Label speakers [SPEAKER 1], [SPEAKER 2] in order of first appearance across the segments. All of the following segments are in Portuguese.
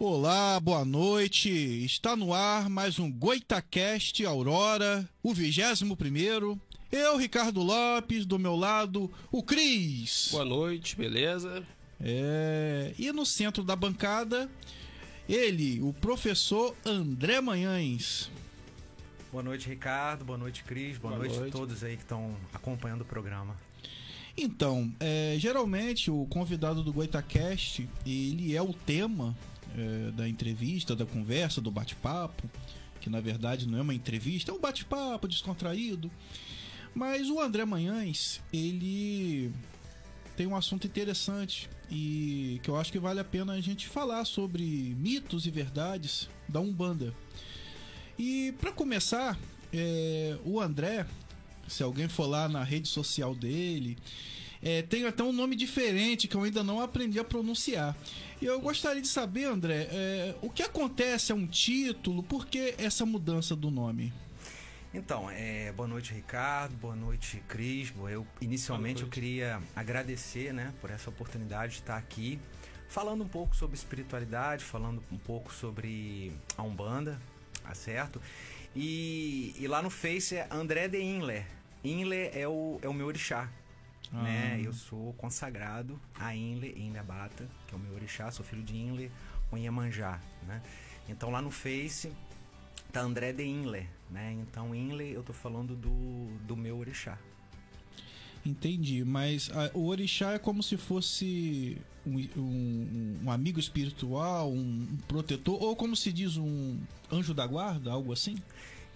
[SPEAKER 1] Olá, boa noite. Está no ar mais um Goitacast Aurora, o vigésimo primeiro. Eu, Ricardo Lopes, do meu lado, o Cris.
[SPEAKER 2] Boa noite, beleza?
[SPEAKER 1] É, e no centro da bancada, ele, o professor André Manhães.
[SPEAKER 3] Boa noite, Ricardo. Boa noite, Cris. Boa,
[SPEAKER 2] Boa
[SPEAKER 3] noite,
[SPEAKER 2] noite.
[SPEAKER 3] a todos aí que estão acompanhando o programa.
[SPEAKER 1] Então, é, geralmente o convidado do Goitacast, ele é o tema é, da entrevista, da conversa, do bate-papo, que na verdade não é uma entrevista, é um bate-papo descontraído. Mas o André Manhães, ele tem um assunto interessante e que eu acho que vale a pena a gente falar sobre mitos e verdades da Umbanda. E para começar, é, o André, se alguém for lá na rede social dele, é, tem até um nome diferente que eu ainda não aprendi a pronunciar. E eu gostaria de saber, André, é, o que acontece a um título, por que essa mudança do nome?
[SPEAKER 3] Então, é, boa noite, Ricardo. Boa noite, Cris. Eu inicialmente eu queria agradecer, né, por essa oportunidade de estar aqui falando um pouco sobre espiritualidade, falando um pouco sobre a Umbanda, tá certo? E, e lá no Face é André de Inler. Inler é o, é o meu orixá.
[SPEAKER 1] Ah.
[SPEAKER 3] Né? Eu sou consagrado a Inle, Inle Abata, que é o meu orixá, sou filho de Inle, Onhamanjá, né? Então lá no Face tá André de Inle, né? Então Inle eu tô falando do, do meu orixá.
[SPEAKER 1] Entendi, mas ah, o orixá é como se fosse um, um- um amigo espiritual, um, um protetor, ou como se diz um anjo da guarda, algo assim?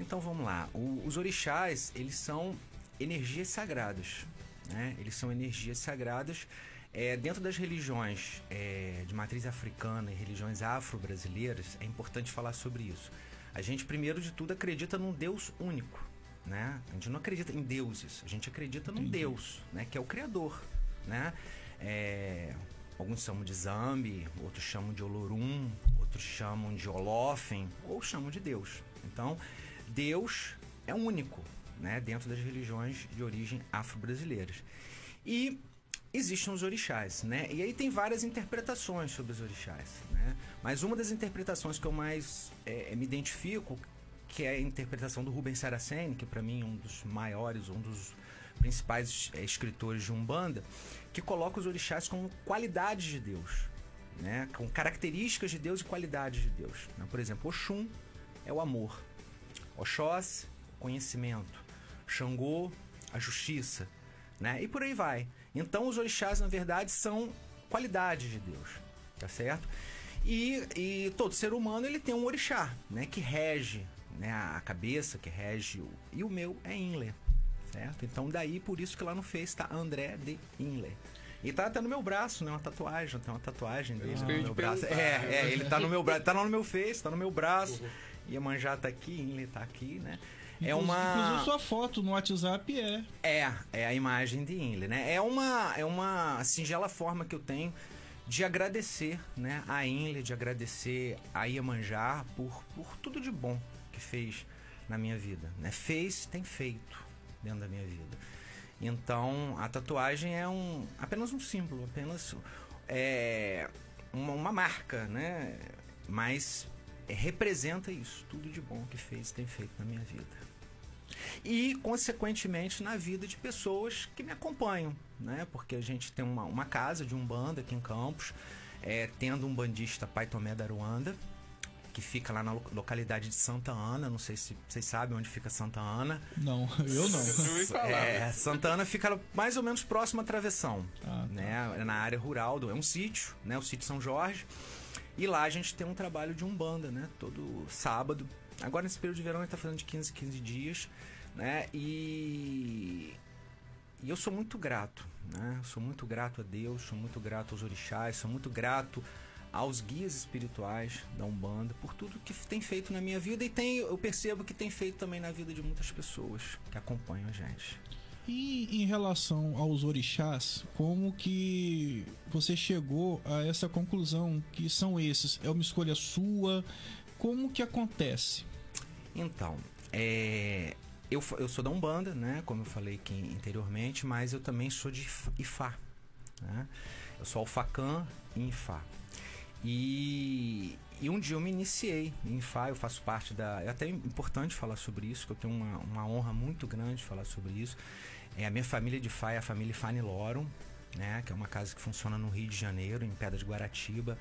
[SPEAKER 3] Então vamos lá, O- os orixás, eles são energias sagradas, né? Eles são energias sagradas é, dentro das religiões é, de matriz africana e religiões afro-brasileiras, é importante falar sobre isso. A gente, primeiro de tudo, acredita num Deus único, né? A gente não acredita em deuses, a gente acredita num
[SPEAKER 1] Entendi.
[SPEAKER 3] Deus, né? Que é o Criador, né? É, alguns chamam de Zambi, outros chamam de Olorum, outros chamam de Olofen, ou chamam de Deus. Então, Deus é único, né? Dentro das religiões de origem afro-brasileiras. E existem os orixás, né? E aí tem várias interpretações sobre os orixás, né? Mas uma das interpretações que eu mais é, me identifico, que é a interpretação do Rubens Saraceni, que para mim é um dos maiores, um dos principais é, escritores de Umbanda, que coloca os orixás como qualidades de Deus, né? Com características de Deus e qualidades de Deus. né? Por exemplo, Oxum é o amor, Oxós, o conhecimento, Xangô, a justiça, né? E por aí vai. Então os orixás, na verdade, são qualidades de Deus, tá certo? E, e todo ser humano ele tem um orixá, né? Que rege né, a cabeça, que rege o... E o meu é Inle, certo? Então daí, por isso que lá no Face tá André de Inle. E tá até no meu braço, né? Uma tatuagem, tem uma tatuagem dele
[SPEAKER 2] Isso
[SPEAKER 3] no meu braço.
[SPEAKER 2] perguntar.
[SPEAKER 3] É, é, ele tá no meu braço, tá lá no meu Face, tá no meu braço. Iemanjá tá aqui, Inle tá aqui, né? É uma
[SPEAKER 1] Inclusive sua foto no WhatsApp é.
[SPEAKER 3] é, é a imagem de Inle, né? É uma, é uma singela forma que eu tenho de agradecer, né, a Inle, de agradecer a Iemanjá por, por tudo de bom que fez na minha vida, né? Fez, tem feito dentro da minha vida. Então, a tatuagem é um apenas um símbolo, apenas é uma, uma marca, né? Mas representa isso, tudo de bom que fez, tem feito na minha vida e, consequentemente, na vida de pessoas que me acompanham, né? Porque a gente tem uma, uma casa de Umbanda aqui em Campos, é, tendo um bandista Pai Tomé da Aruanda, que fica lá na lo- localidade de Santa Ana, não sei se vocês sabem onde fica Santa Ana.
[SPEAKER 1] Não, eu não.
[SPEAKER 3] É, Santa Ana fica mais ou menos próximo à travessão,
[SPEAKER 1] Ah, tá.
[SPEAKER 3] né? É na área rural, do, é um sítio, né? O sítio São Jorge. E lá a gente tem um trabalho de umbanda, né? Todo sábado. Agora nesse período de verão a gente tá fazendo de 15 15 dias, né? E e eu sou muito grato, né? Eu sou muito grato a Deus, sou muito grato aos orixás, sou muito grato aos guias espirituais da Umbanda por tudo que tem feito na minha vida e tem, eu percebo que tem feito também na vida de muitas pessoas que acompanham a gente.
[SPEAKER 1] E em relação aos orixás, como que você chegou a essa conclusão que são esses? É uma escolha sua? Como que acontece?
[SPEAKER 3] Então, é, eu, eu sou da Umbanda, né? Como eu falei aqui anteriormente, mas eu também sou de If- Ifá. Né? Eu sou Alfacã e Ifá. E, e um dia eu me iniciei em Fá, eu faço parte da. É até importante falar sobre isso, que eu tenho uma, uma honra muito grande de falar sobre isso. É, a minha família de Fá é a família Fani Lorum, né, que é uma casa que funciona no Rio de Janeiro, em Pedra de Guaratiba.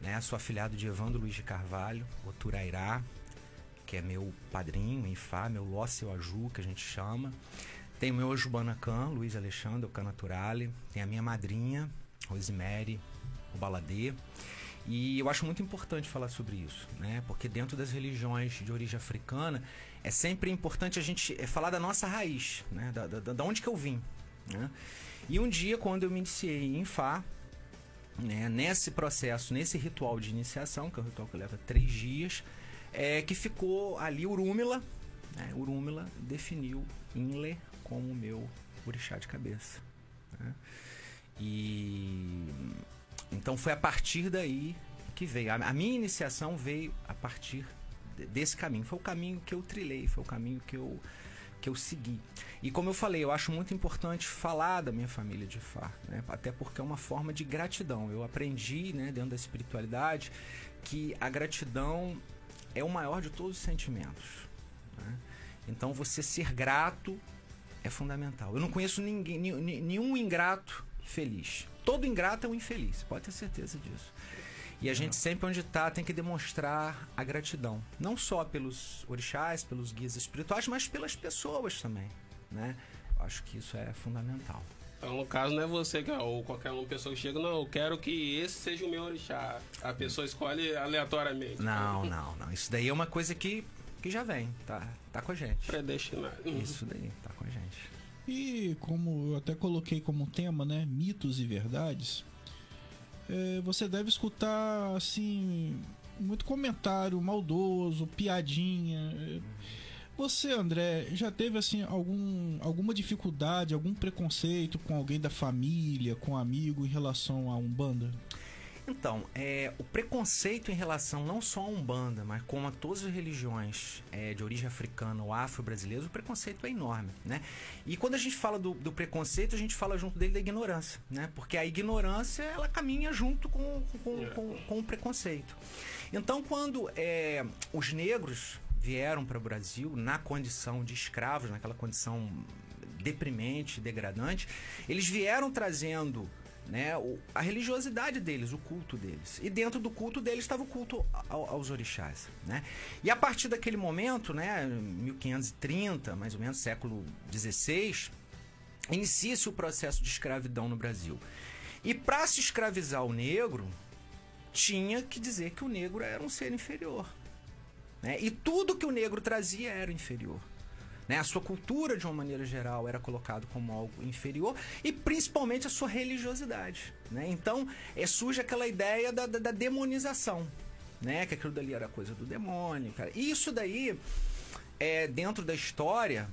[SPEAKER 3] Né, sou afilhado de Evandro Luiz de Carvalho, o Turairá, que é meu padrinho em Fá, meu Lócio Aju, que a gente chama. Tem o meu Ojubanacan, Luiz Alexandre, o Canaturale. Tem a minha madrinha, Rosemary, o Baladê. E eu acho muito importante falar sobre isso, né? Porque dentro das religiões de origem africana é sempre importante a gente é, falar da nossa raiz, né? Da, da, da onde que eu vim, né? E um dia, quando eu me iniciei em Fá, né? nesse processo, nesse ritual de iniciação, que é um ritual que leva três dias, é que ficou ali Urúmila, né? Urúmila definiu Inle como meu orixá de cabeça. Né? E então foi a partir daí que veio. A, a minha iniciação veio a partir desse caminho. Foi o caminho que eu trilhei, foi o caminho que eu, que eu segui. E como eu falei, eu acho muito importante falar da minha família de Fá, né? até porque é uma forma de gratidão. Eu aprendi, né, dentro da espiritualidade, que a gratidão é o maior de todos os sentimentos. Né? Então, você ser grato é fundamental. Eu não conheço ninguém, nenhum ingrato feliz. Todo ingrato é um infeliz, pode ter certeza disso. E a gente sempre onde está tem que demonstrar a gratidão, não só pelos orixás, pelos guias espirituais, mas pelas pessoas também, né? Acho que isso é fundamental.
[SPEAKER 2] Então, no caso, não é você que, ou qualquer uma pessoa que chega, não, eu quero que esse seja o meu orixá. A pessoa escolhe aleatoriamente.
[SPEAKER 3] Não, não, não. Isso daí é uma coisa que, que já vem, tá, tá com a gente.
[SPEAKER 2] Predestinado.
[SPEAKER 3] Isso daí, tá com a gente.
[SPEAKER 1] E como eu até coloquei como tema, né, mitos e verdades, é, você deve escutar assim muito comentário maldoso, piadinha. Você, André, já teve assim algum, alguma dificuldade, algum preconceito com alguém da família, com um amigo em relação a Umbanda?
[SPEAKER 3] Então, é, o preconceito em relação não só a Umbanda, mas como a todas as religiões é, de origem africana ou afro-brasileira, o preconceito é enorme, né? E quando a gente fala do, do, preconceito, a gente fala junto dele da ignorância, né? Porque a ignorância, ela caminha junto com, com, com, com o preconceito. Então, quando é, os negros vieram para o Brasil na condição de escravos, naquela condição deprimente, degradante, eles vieram trazendo né, a religiosidade deles, o culto deles. E dentro do culto deles estava o culto aos orixás. Né? E a partir daquele momento, né, 1530, mais ou menos, século XVI, inicia-se o processo de escravidão no Brasil. E para se escravizar o negro, tinha que dizer que o negro era um ser inferior. Né? E tudo que o negro trazia era inferior. Né? A sua cultura, de uma maneira geral, era colocado como algo inferior e principalmente a sua religiosidade. Né? Então, é, surge aquela ideia da, da, da demonização, né? que aquilo dali era coisa do demônio. Cara. E isso daí, é, dentro da história,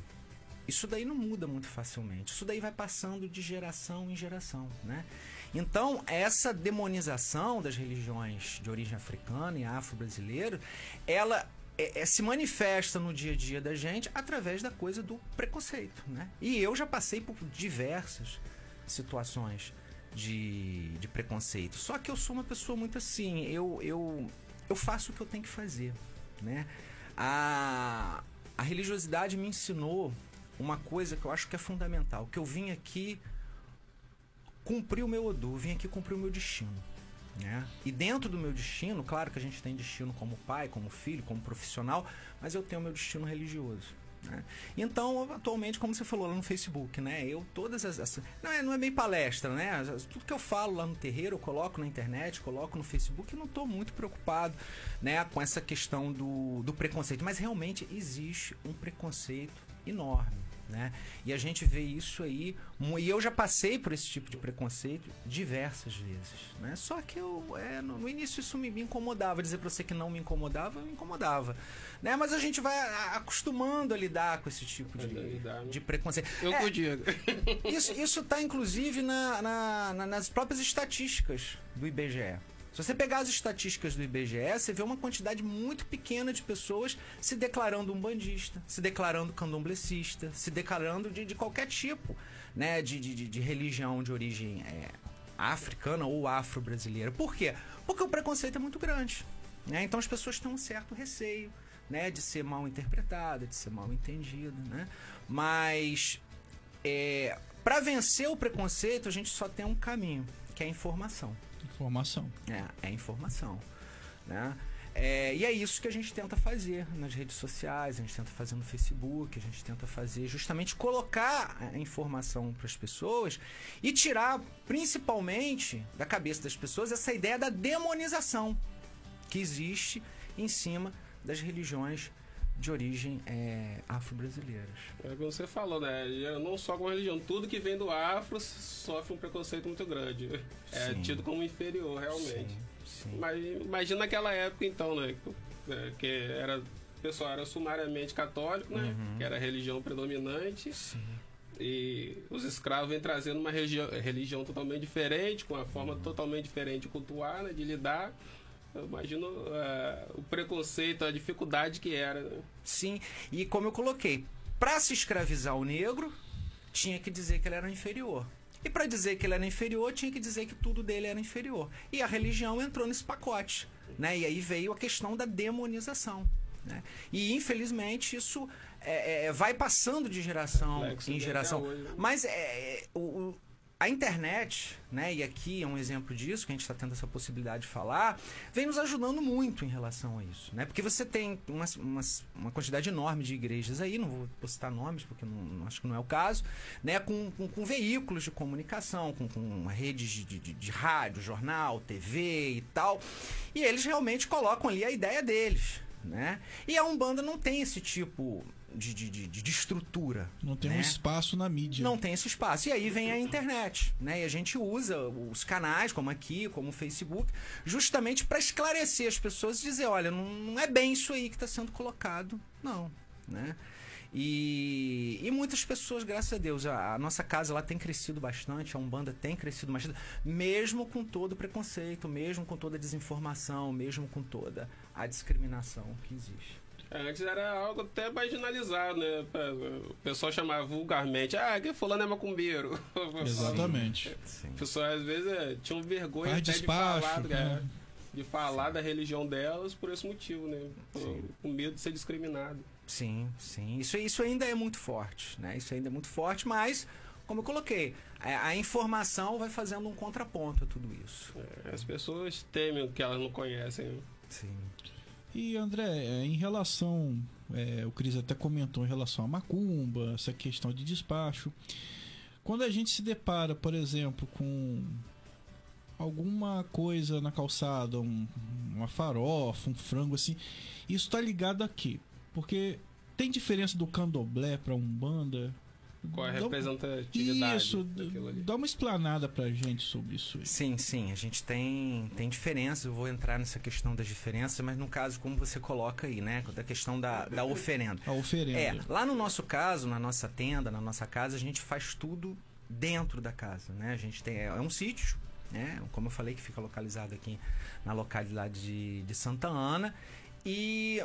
[SPEAKER 3] isso daí não muda muito facilmente. Isso daí vai passando de geração em geração, né? Então, essa demonização das religiões de origem africana e afro-brasileiro, ela é, é, se manifesta no dia a dia da gente através da coisa do preconceito, né? E eu já passei por diversas situações de, de preconceito. Só que eu sou uma pessoa muito assim, eu, eu, eu faço o que eu tenho que fazer, né? A, a religiosidade me ensinou uma coisa que eu acho que é fundamental, que eu vim aqui cumprir o meu Odu, vim aqui cumprir o meu destino. Né? E dentro do meu destino, claro que a gente tem destino como pai, como filho, como profissional, mas eu tenho meu destino religioso. Né? Então, atualmente, como você falou lá no Facebook, né? Eu todas as. as não, é, não é bem palestra, né? Tudo que eu falo lá no terreiro, eu coloco na internet, coloco no Facebook e não estou muito preocupado né, com essa questão do, do preconceito. Mas realmente existe um preconceito enorme. Né? E a gente vê isso aí, e eu já passei por esse tipo de preconceito diversas vezes, né? Só que eu, é, no, no, início isso me, me, incomodava, dizer para você que não me incomodava, me incomodava, né? Mas a gente vai acostumando a lidar com esse tipo de, né? de preconceito.
[SPEAKER 2] Eu é, podia.
[SPEAKER 3] Isso, isso tá inclusive na, na, na, nas próprias estatísticas do IBGE. Se você pegar as estatísticas do IBGE, você vê uma quantidade muito pequena de pessoas se declarando um bandista, se declarando candomblecista, se declarando de, de qualquer tipo né, de, de, de religião de origem é, africana ou afro-brasileira. Por quê? Porque o preconceito é muito grande. Né? Então as pessoas têm um certo receio né, de ser mal interpretada, de ser mal entendida. Né? Mas é, para vencer o preconceito, a gente só tem um caminho, que é a informação.
[SPEAKER 1] Informação.
[SPEAKER 3] É, é informação. Né? É, e é isso que a gente tenta fazer nas redes sociais, a gente tenta fazer no Facebook, a gente tenta fazer justamente colocar a informação para as pessoas e tirar principalmente da cabeça das pessoas essa ideia da demonização que existe em cima das religiões de origem é, afro-brasileiras.
[SPEAKER 2] É como você falou, né? Não só com a religião, tudo que vem do afro sofre um preconceito muito grande. É Sim. tido como inferior, realmente. Sim. Sim. Mas imagina naquela época então, né? É, que era, o pessoal era sumariamente católico, né? Uhum. Que era a religião predominante.
[SPEAKER 3] Sim.
[SPEAKER 2] E os escravos vêm trazendo uma religião, religião totalmente diferente, com uma forma uhum. totalmente diferente de cultuar, né? de lidar. Eu imagino uh, o preconceito, a dificuldade que era. Né?
[SPEAKER 3] Sim, e como eu coloquei, para se escravizar o negro, tinha que dizer que ele era inferior. E para dizer que ele era inferior, tinha que dizer que tudo dele era inferior. E a religião entrou nesse pacote. Né? E aí veio a questão da demonização. Né? E infelizmente isso é, é, vai passando de geração em geração. Né? Mas é, o, a internet, né, e aqui é um exemplo disso, que a gente está tendo essa possibilidade de falar, vem nos ajudando muito em relação a isso. Né? Porque você tem uma, uma, uma quantidade enorme de igrejas aí, não vou citar nomes, porque não, acho que não é o caso, né, com, com, com veículos de comunicação, com, com redes de, de, de rádio, jornal, TV e tal, e eles realmente colocam ali a ideia deles. Né? E a Umbanda não tem esse tipo de, de, de, de estrutura.
[SPEAKER 1] Não tem
[SPEAKER 3] né?
[SPEAKER 1] um espaço na mídia.
[SPEAKER 3] Não tem esse espaço. E aí vem a internet, né? E a gente usa os canais, como aqui, como o Facebook, justamente para esclarecer as pessoas e dizer, olha, não, não é bem isso aí que está sendo colocado, não, né? E, e, muitas pessoas, graças a Deus, a, a, nossa casa lá tem crescido bastante, a Umbanda tem crescido bastante, mesmo com todo o preconceito, mesmo com toda a desinformação, mesmo com toda a discriminação que existe.
[SPEAKER 2] É, antes era algo até marginalizado, né? O pessoal chamava vulgarmente, ah, que fulano é macumbeiro.
[SPEAKER 1] Exatamente.
[SPEAKER 2] Sim. O pessoal às vezes é, tinham vergonha até despacho, de falar, né? de falar da religião delas por esse motivo, né? Por, com medo de ser discriminado.
[SPEAKER 3] Sim, sim. Isso, isso ainda é muito forte, né? Isso ainda é muito forte, mas como eu coloquei, a, a, informação vai fazendo um contraponto a tudo isso.
[SPEAKER 2] É, as pessoas temem o que elas não conhecem. Né?
[SPEAKER 3] Sim.
[SPEAKER 1] E André, é, em relação, é, o Cris até comentou em relação a macumba, essa questão de despacho. Quando a gente se depara, por exemplo, com alguma coisa na calçada, um, uma farofa, um frango assim, isso está ligado a quê? Porque tem diferença do candomblé para umbanda?
[SPEAKER 2] Qual é a representatividade?
[SPEAKER 1] Isso, dá uma explanada pra gente sobre isso. Aí.
[SPEAKER 3] Sim, sim, a gente tem, tem diferenças, eu vou entrar nessa questão das diferenças, mas no caso, como você coloca aí, né? Da questão da, da oferenda.
[SPEAKER 1] A oferenda.
[SPEAKER 3] É, lá no nosso caso, na nossa tenda, na nossa casa, a gente faz tudo dentro da casa, né? A gente tem, é um sítio, né? Como eu falei, que fica localizado aqui na localidade de, de Santa Ana. E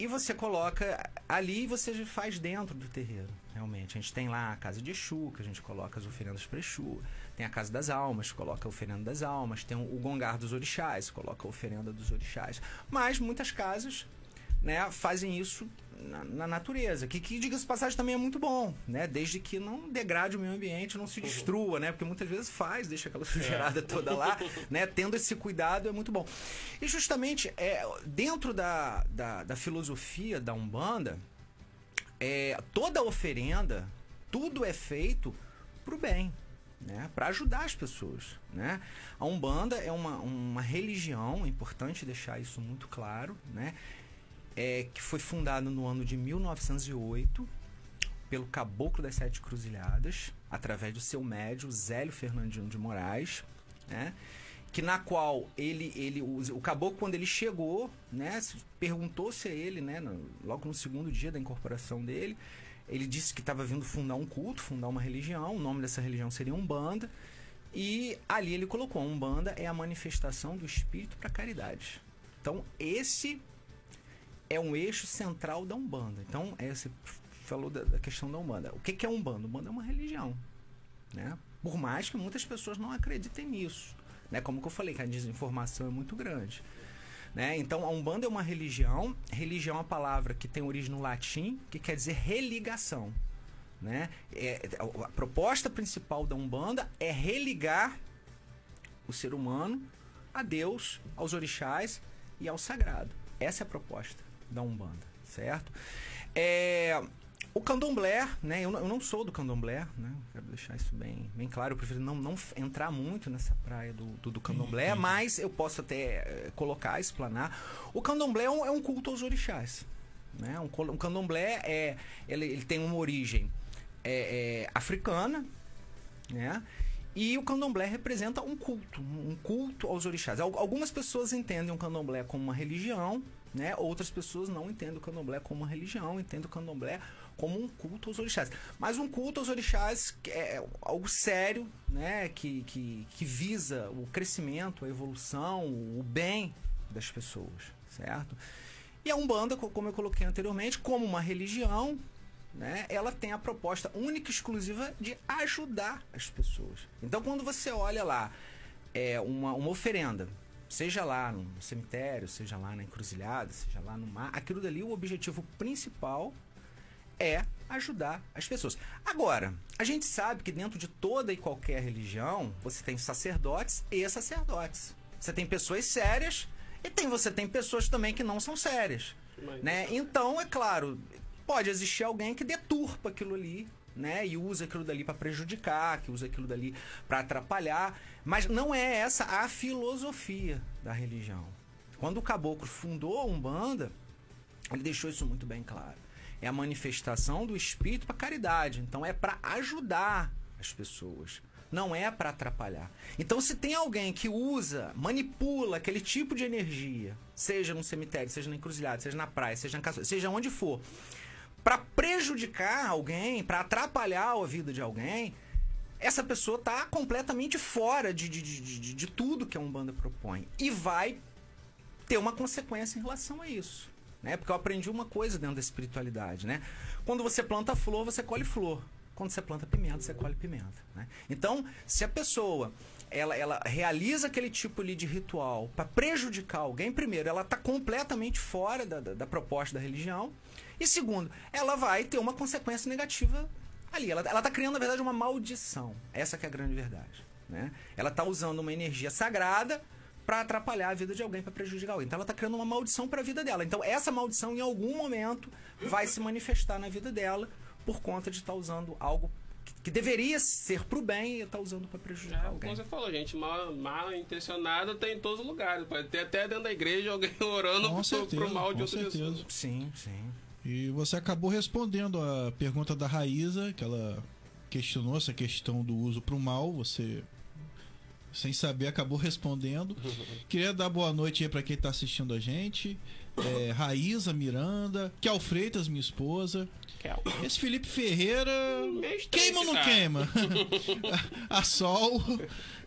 [SPEAKER 3] e você coloca ali e você faz dentro do terreiro, realmente. A gente tem lá a casa de Exu, que a gente coloca as oferendas para Exu. Tem a casa das almas, coloca a oferenda das almas. Tem o gongar dos orixás, coloca a oferenda dos orixás. Mas muitas casas né, fazem isso na, na natureza, que, que diga-se passagem também é muito bom, né? Desde que não degrade o meio ambiente, não se destrua, né? Porque muitas vezes faz, deixa aquela sujeirada é. toda lá, né? Tendo esse cuidado é muito bom. E justamente é, dentro da, da, da filosofia da Umbanda, é, toda oferenda, tudo é feito pro bem, né, para ajudar as pessoas. Né? A Umbanda é uma, uma religião, é importante deixar isso muito claro, né? É, que foi fundado no ano de 1908 pelo Caboclo das Sete Cruzilhadas, através do seu médio Zélio Fernandino de Moraes, né? que na qual ele, ele o, o caboclo quando ele chegou, né, perguntou-se a ele, né, no, logo no segundo dia da incorporação dele, ele disse que estava vindo fundar um culto, fundar uma religião, o nome dessa religião seria Umbanda, e ali ele colocou, Umbanda é a manifestação do espírito para caridade. Então, esse é um eixo central da Umbanda. Então, é, você falou da, da questão da Umbanda. O que, que é Umbanda? Umbanda é uma religião. Né? Por mais que muitas pessoas não acreditem nisso. Né? Como eu falei, que a desinformação é muito grande. Né? Então, a Umbanda é uma religião. Religião é uma palavra que tem origem no latim, que quer dizer religação. Né? É, a proposta principal da Umbanda é religar o ser humano a Deus, aos orixás e ao sagrado. Essa é a proposta da Umbanda, certo? É, o candomblé, né? Eu, eu, não sou do candomblé, né? Quero deixar isso bem, bem claro. Eu prefiro não, não entrar muito nessa praia do, do, do candomblé, mas eu posso até é, colocar, explanar. O candomblé é um, é um culto aos orixás. Né? Um, um candomblé é, ele, ele tem uma origem é, é, africana, né? E o candomblé representa um culto, um culto aos orixás. Algumas pessoas entendem o candomblé como uma religião, né? Outras pessoas não entendem o candomblé como uma religião, entendem o candomblé como um culto aos orixás. Mas um culto aos orixás é algo sério, né? Que, que, que visa o crescimento, a evolução, o bem das pessoas, certo? E a Umbanda, como eu coloquei anteriormente, como uma religião, né, ela tem a proposta única e exclusiva de ajudar as pessoas. Então, quando você olha lá é, uma, uma oferenda, seja lá no cemitério, seja lá na encruzilhada, seja lá no mar, aquilo dali, o objetivo principal é ajudar as pessoas. Agora, a gente sabe que dentro de toda e qualquer religião, você tem sacerdotes e sacerdotes. Você tem pessoas sérias e tem você tem pessoas também que não são sérias. Né? Então, é claro, pode existir alguém que deturpa aquilo ali, né? E usa aquilo dali para prejudicar, que usa aquilo dali para atrapalhar, mas não é essa a filosofia da religião. Quando o caboclo fundou a Umbanda, ele deixou isso muito bem claro é a manifestação do espírito para caridade. Então é para ajudar as pessoas. Não é para atrapalhar. Então, se tem alguém que usa, manipula aquele tipo de energia, seja no cemitério, seja na encruzilhada, seja na praia, seja na casa, seja onde for, para prejudicar alguém, para atrapalhar a vida de alguém, essa pessoa está completamente fora de, de, de, de, de tudo que a Umbanda propõe. E vai ter uma consequência em relação a isso né? Porque eu aprendi uma coisa dentro da espiritualidade, né? Quando você planta flor, você colhe flor. Quando você planta pimenta, você colhe pimenta, né? Então, se a pessoa ela, ela realiza aquele tipo ali de ritual para prejudicar alguém, primeiro, ela está completamente fora da, da, da, proposta da religião. E segundo, ela vai ter uma consequência negativa ali. Ela está criando, na verdade, uma maldição. Essa que é a grande verdade. Né? Ela está usando uma energia sagrada para atrapalhar a vida de alguém, para prejudicar alguém. Então ela está criando uma maldição para a vida dela. Então essa maldição em algum momento vai se manifestar na vida dela por conta de estar tá usando algo que deveria ser pro bem e está usando para prejudicar é, alguém.
[SPEAKER 2] Como você falou, gente, mal, mal intencionado tem em todos os lugares. Pode ter até dentro da igreja alguém orando com pro, certeza, pro mal de outra certeza. pessoa.
[SPEAKER 3] Sim, sim.
[SPEAKER 1] E você acabou respondendo a pergunta da Raíza, que ela questionou essa questão do uso para o mal. Você sem saber, acabou respondendo. Queria dar boa noite aí para quem está assistindo a gente. É, Raíza Miranda, Kel Freitas, minha esposa. Kel. Esse Felipe Ferreira. Queima ou não queima? a Sol,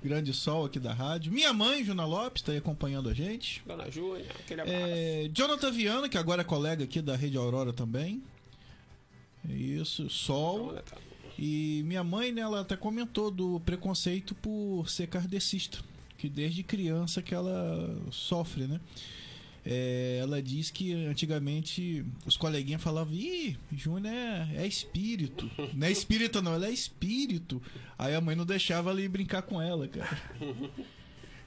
[SPEAKER 1] grande Sol aqui da rádio. Minha mãe, Juna Lopes, está aí acompanhando a gente.
[SPEAKER 2] Dona Júlia, aquele é, abraço.
[SPEAKER 1] É, Jonathan Viana, que agora é colega aqui da Rede Aurora também. É isso, Sol. E minha mãe, né, ela até comentou do preconceito por ser kardecista, que desde criança que ela sofre, né? É, ela diz que antigamente os coleguinhas falavam, ih, Júnior é, é, espírito. Não é espírito, não, ela é espírito. Aí a mãe não deixava ir brincar com ela, cara.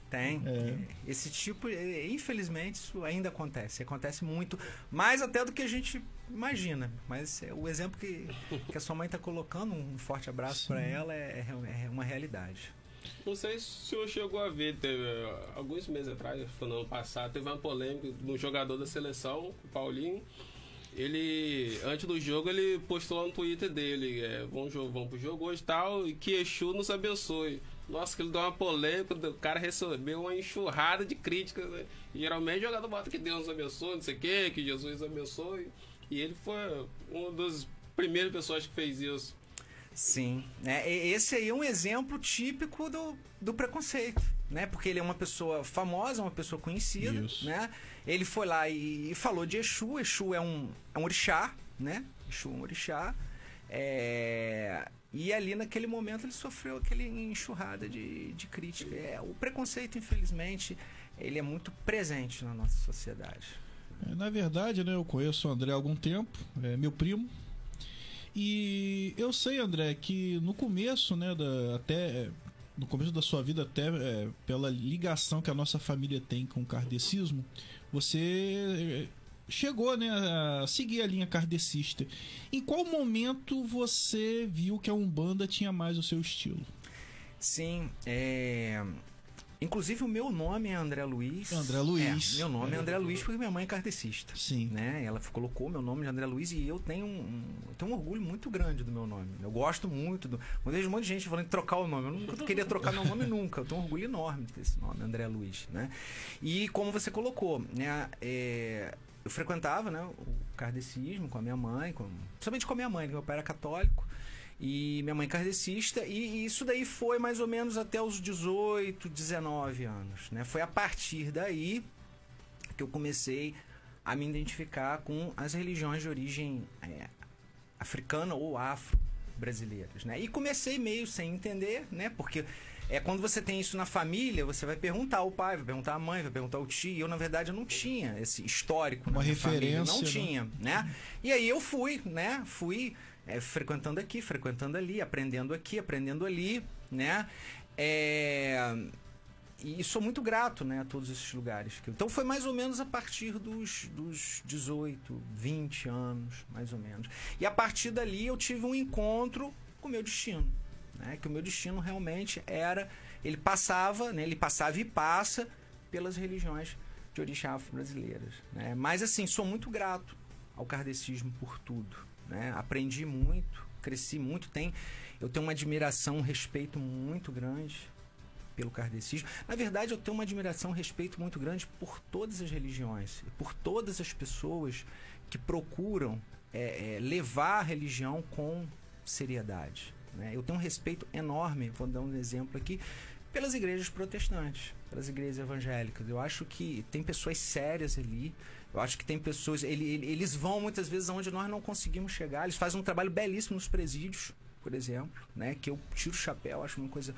[SPEAKER 3] Tem. É. Esse tipo, infelizmente, isso ainda acontece. Acontece muito, mais até do que a gente imagina. Mas é o exemplo que, que a sua mãe está colocando, um forte abraço para ela, é, é, é, uma realidade.
[SPEAKER 2] Não sei se o senhor chegou a ver, teve, alguns meses atrás, no ano passado, teve uma polêmica no jogador da seleção, o Paulinho. Ele, antes do jogo, ele postou lá no Twitter dele: é, vamos, vamos pro jogo hoje e tal, e que Exu nos abençoe. Nossa, que ele deu uma polêmica, o cara recebeu uma enxurrada de críticas. Né? Geralmente o jogador bota que Deus nos abençoe, não sei o quê, que Jesus abençoe. E ele foi uma das primeiras pessoas que fez isso.
[SPEAKER 3] Sim, né? esse aí é um exemplo típico do, do preconceito, né? Porque ele é uma pessoa famosa, uma pessoa conhecida, isso. né? Ele foi lá e, e, falou de Exu. Exu é um, é um orixá, né? Exu é um orixá. É... E ali naquele momento ele sofreu aquele enxurrada de, de crítica. É, o preconceito, infelizmente, ele é muito presente na nossa sociedade.
[SPEAKER 1] É, na verdade, né, eu conheço o André há algum tempo, é meu primo. E eu sei, André, que no começo, né, da, até no começo da sua vida, até é, pela ligação que a nossa família tem com o kardecismo, você é, chegou né, a seguir a linha kardecista. Em qual momento você viu que a Umbanda tinha mais o seu estilo?
[SPEAKER 3] Sim, é... Inclusive o meu nome é André Luiz.
[SPEAKER 1] André Luiz.
[SPEAKER 3] É, meu nome é André Luiz porque minha mãe é kardecista.
[SPEAKER 1] Sim.
[SPEAKER 3] Né? Ela colocou meu nome de André Luiz e eu tenho um, eu tenho um orgulho muito grande do meu nome. Eu gosto muito do. Eu vejo um monte de gente falando em trocar o nome. Eu nunca queria trocar meu nome nunca. Eu tenho um orgulho enorme desse nome, André Luiz. Né? E como você colocou, né? É, eu frequentava né, o kardecismo com a minha mãe, com, principalmente com a minha mãe, que meu pai era católico. E minha mãe kardecista, e, e isso daí foi mais ou menos até os 18, 19 anos. Né? Foi a partir daí que eu comecei a me identificar com as religiões de origem é, africana ou afro-brasileiras. Né? E comecei meio sem entender, né? porque é quando você tem isso na família, você vai perguntar ao pai, vai perguntar à mãe, vai perguntar ao tio. E eu, na verdade, eu não tinha esse histórico
[SPEAKER 1] Uma referência.
[SPEAKER 3] Família, não né? tinha, né? E aí eu fui, né? Fui é, frequentando aqui, frequentando ali, aprendendo aqui, aprendendo ali, né? É, e sou muito grato né, a todos esses lugares. Então foi mais ou menos a partir dos, dos 18, 20 anos, mais ou menos. E a partir dali eu tive um encontro com o meu destino. Né, que o meu destino realmente era. Ele passava, né, ele passava e passa pelas religiões de origem afro-brasileiras. Né? Mas assim, sou muito grato ao kardecismo por tudo. Né? Aprendi muito, cresci muito. Tem, eu tenho uma admiração, um respeito muito grande pelo kardecismo. Na verdade, eu tenho uma admiração, um respeito muito grande por todas as religiões por todas as pessoas que procuram é, é, levar a religião com seriedade. Né? Eu tenho um respeito enorme, vou dar um exemplo aqui, pelas igrejas protestantes, pelas igrejas evangélicas. Eu acho que tem pessoas sérias ali, eu acho que tem pessoas, ele, ele, eles vão muitas vezes aonde nós não conseguimos chegar. Eles fazem um trabalho belíssimo nos presídios, por exemplo, né? Que eu tiro o chapéu, acho uma coisa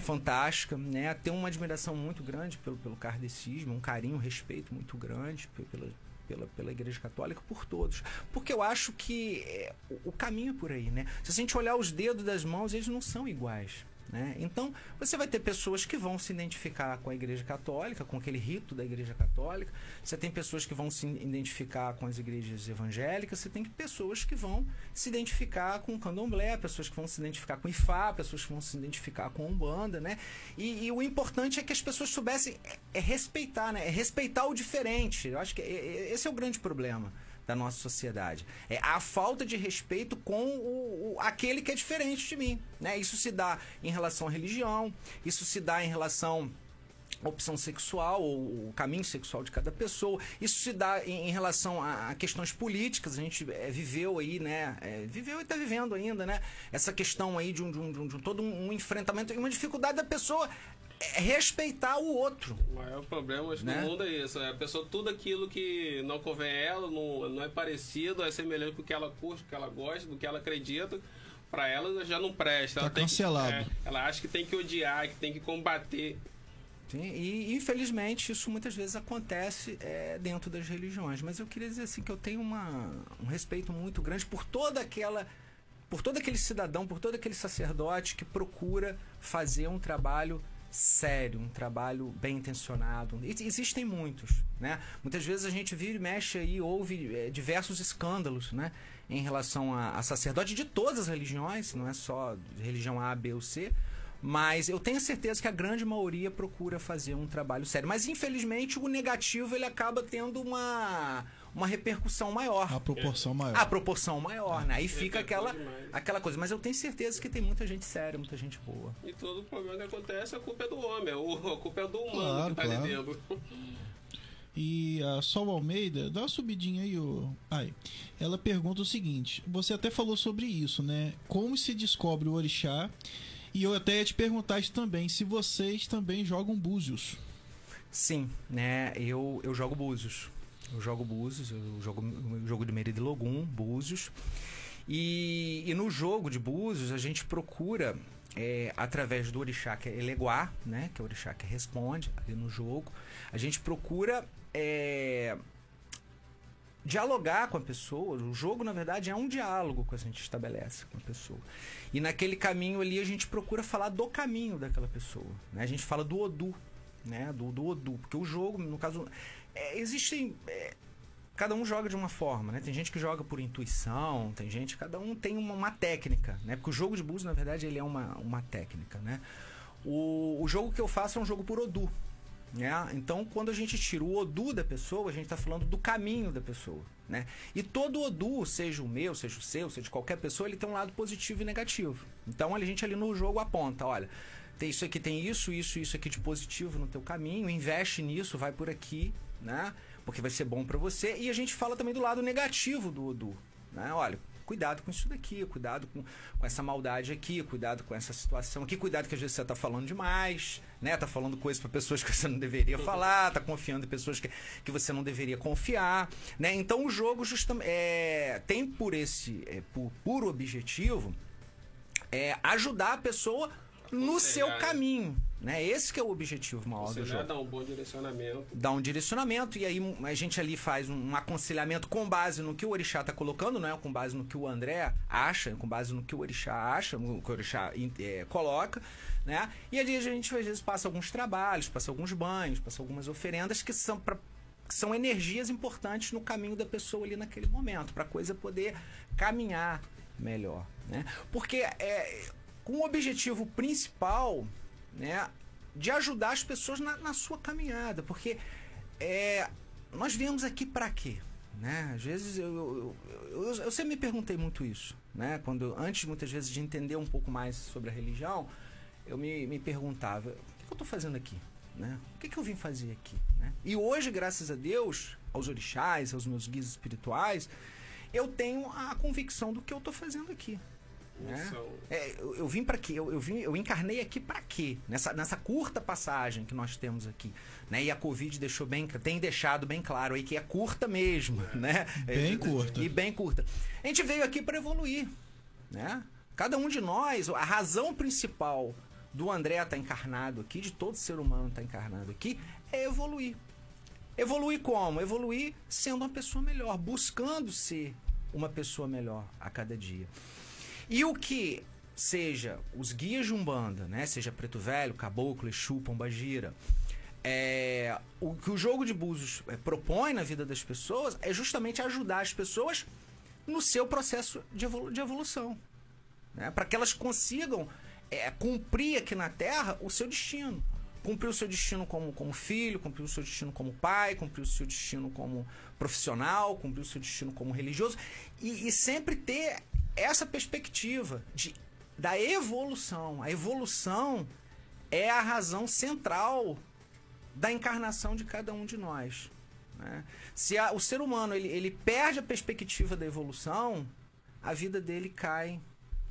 [SPEAKER 3] fantástica, né? Tenho uma admiração muito grande pelo, pelo kardecismo, um carinho, um respeito muito grande pela, pela, pela Igreja Católica, por todos. Porque eu acho que é, o, o caminho é por aí, né? Se a gente olhar os dedos das mãos, eles não são iguais. Né? Então, você vai ter pessoas que vão se identificar com a Igreja Católica, com aquele rito da Igreja Católica. Você tem pessoas que vão se identificar com as igrejas evangélicas. Você tem pessoas que vão se identificar com o candomblé, pessoas que vão se identificar com Ifá, pessoas que vão se identificar com Umbanda. Né? E, e o importante é que as pessoas soubessem é, é respeitar, né? é respeitar o diferente. Eu acho que é, é, esse é o grande problema da nossa sociedade. É a falta de respeito com o, o, aquele que é diferente de mim. Né? Isso se dá em relação à religião, isso se dá em relação opção sexual ou o caminho sexual de cada pessoa. Isso se dá em, em relação a, a, questões políticas. A gente é, viveu aí, né? É, viveu e está vivendo ainda, né? Essa questão aí de um, de um, de um, de um todo um, um enfrentamento e uma dificuldade da pessoa é respeitar o outro.
[SPEAKER 2] O maior problema acho, né? do mundo é isso. É a pessoa, tudo aquilo que não convém a ela, não, não é parecido, é semelhante com o que ela curte, o que ela gosta, do que ela acredita, para ela já não presta.
[SPEAKER 1] Tá
[SPEAKER 2] ela
[SPEAKER 1] cancelado.
[SPEAKER 2] Que, é, ela acha que tem que odiar, que tem que combater.
[SPEAKER 3] Sim, e infelizmente isso muitas vezes acontece é, dentro das religiões. Mas eu queria dizer assim que eu tenho uma, um respeito muito grande por toda aquela por todo aquele cidadão, por todo aquele sacerdote que procura fazer um trabalho sério, um trabalho bem intencionado. Existem muitos, né? Muitas vezes a gente vira e mexe aí, ouve é, diversos escândalos, né? Em relação a, a sacerdote de todas as religiões, não é só religião A, B ou C, mas eu tenho certeza que a grande maioria procura fazer um trabalho sério. Mas infelizmente o negativo ele acaba tendo uma uma repercussão maior.
[SPEAKER 1] A proporção maior.
[SPEAKER 3] A proporção maior, né? Aí fica aquela, aquela coisa. Mas eu tenho certeza que tem muita gente séria, muita gente boa.
[SPEAKER 2] E todo problema que acontece, a culpa é do homem, a culpa é do humano claro, que tá claro. ali dentro.
[SPEAKER 1] E a Sol Almeida, dá uma subidinha aí, ô. Ai. Ela pergunta o seguinte: você até falou sobre isso, né? Como se descobre o orixá? E eu até ia te perguntar isso também, se vocês também jogam búzios.
[SPEAKER 3] Sim, né? Eu, eu jogo búzios. Eu jogo Búzios, eu jogo o jogo de Merida e Logum, Búzios. E, e no jogo de Búzios a gente procura é, através do orixá que é Eleguá, né? Que é o orixá que responde ali no jogo. A gente procura é, dialogar com a pessoa. O jogo, na verdade, é um diálogo que a gente estabelece com a pessoa. E naquele caminho ali a gente procura falar do caminho daquela pessoa. Né? A gente fala do Odu, né? Do, do Odu. Porque o jogo, no caso. É, existem. É, cada um joga de uma forma, né? Tem gente que joga por intuição, tem gente, cada um tem uma, uma técnica, né? Porque o jogo de búzios, na verdade, ele é uma, uma técnica, né? O, o jogo que eu faço é um jogo por Odu, né? Então, quando a gente tira o Odu da pessoa, a gente está falando do caminho da pessoa. Né? E todo Odu, seja o meu, seja o seu, seja de qualquer pessoa, ele tem um lado positivo e negativo. Então a gente ali no jogo aponta, olha, tem isso aqui, tem isso, isso, isso aqui de positivo no teu caminho, investe nisso, vai por aqui, né? Porque vai ser bom para você. E a gente fala também do lado negativo do Odu, né? Olha, cuidado com isso daqui, cuidado com, com essa maldade aqui, cuidado com essa situação aqui, cuidado que às vezes você tá falando demais, né? Tá falando coisas para pessoas que você não deveria falar, tá confiando em pessoas que, que você não deveria confiar, né? Então o jogo justamente é, tem por esse é, por, por objetivo é, ajudar a pessoa no seu caminho. Né? Esse que é o objetivo maior
[SPEAKER 2] Você
[SPEAKER 3] do jogo.
[SPEAKER 2] Dá um bom direcionamento.
[SPEAKER 3] Dá um direcionamento e aí a gente ali faz um aconselhamento com base no que o Orixá está colocando, não é com base no que o André acha, com base no que o Orixá acha, no que o Orixá é, coloca, né? E ali a gente às vezes passa alguns trabalhos, passa alguns banhos, passa algumas oferendas que são para são energias importantes no caminho da pessoa ali naquele momento, para a coisa poder caminhar melhor, né? Porque é, com o objetivo principal né, de ajudar as pessoas na, na sua caminhada, porque é, nós viemos aqui para quê? Né? Às vezes eu, eu, eu, eu, sempre me perguntei muito isso, né? Quando antes muitas vezes de entender um pouco mais sobre a religião, eu me, me perguntava: o que, eu estou fazendo aqui? Né? O que, que eu vim fazer aqui? Né? E hoje, graças a Deus, aos orixás, aos meus guias espirituais, eu tenho a convicção do que eu estou fazendo aqui. Né? É, eu, eu, vim para quê? Eu, eu, vim, eu encarnei aqui para quê? Nessa, nessa curta passagem que nós temos aqui. Né? E a Covid deixou bem, tem deixado bem claro aí que é curta mesmo. É. Né?
[SPEAKER 1] Bem curta.
[SPEAKER 3] E bem curta. A gente veio aqui para evoluir. Né? Cada um de nós, a razão principal do André estar tá encarnado aqui, de todo ser humano estar tá encarnado aqui, é evoluir. Evoluir como? Evoluir sendo uma pessoa melhor, buscando ser uma pessoa melhor a cada dia. E o que seja os guias de Umbanda, né? Seja Preto Velho, Caboclo, Exu, Pombagira, é, o que o jogo de búzios é, propõe na vida das pessoas é justamente ajudar as pessoas no seu processo de, evolu de evolução. Né? Para que elas consigam é, cumprir aqui na Terra o seu destino. Cumprir o seu destino como, como filho, cumprir o seu destino como pai, cumprir o seu destino como profissional, cumprir o seu destino como religioso. E, e sempre ter essa perspectiva de, da evolução. A evolução é a razão central da encarnação de cada um de nós. Né? Se a, o ser humano ele, ele perde a perspectiva da evolução, a vida dele cai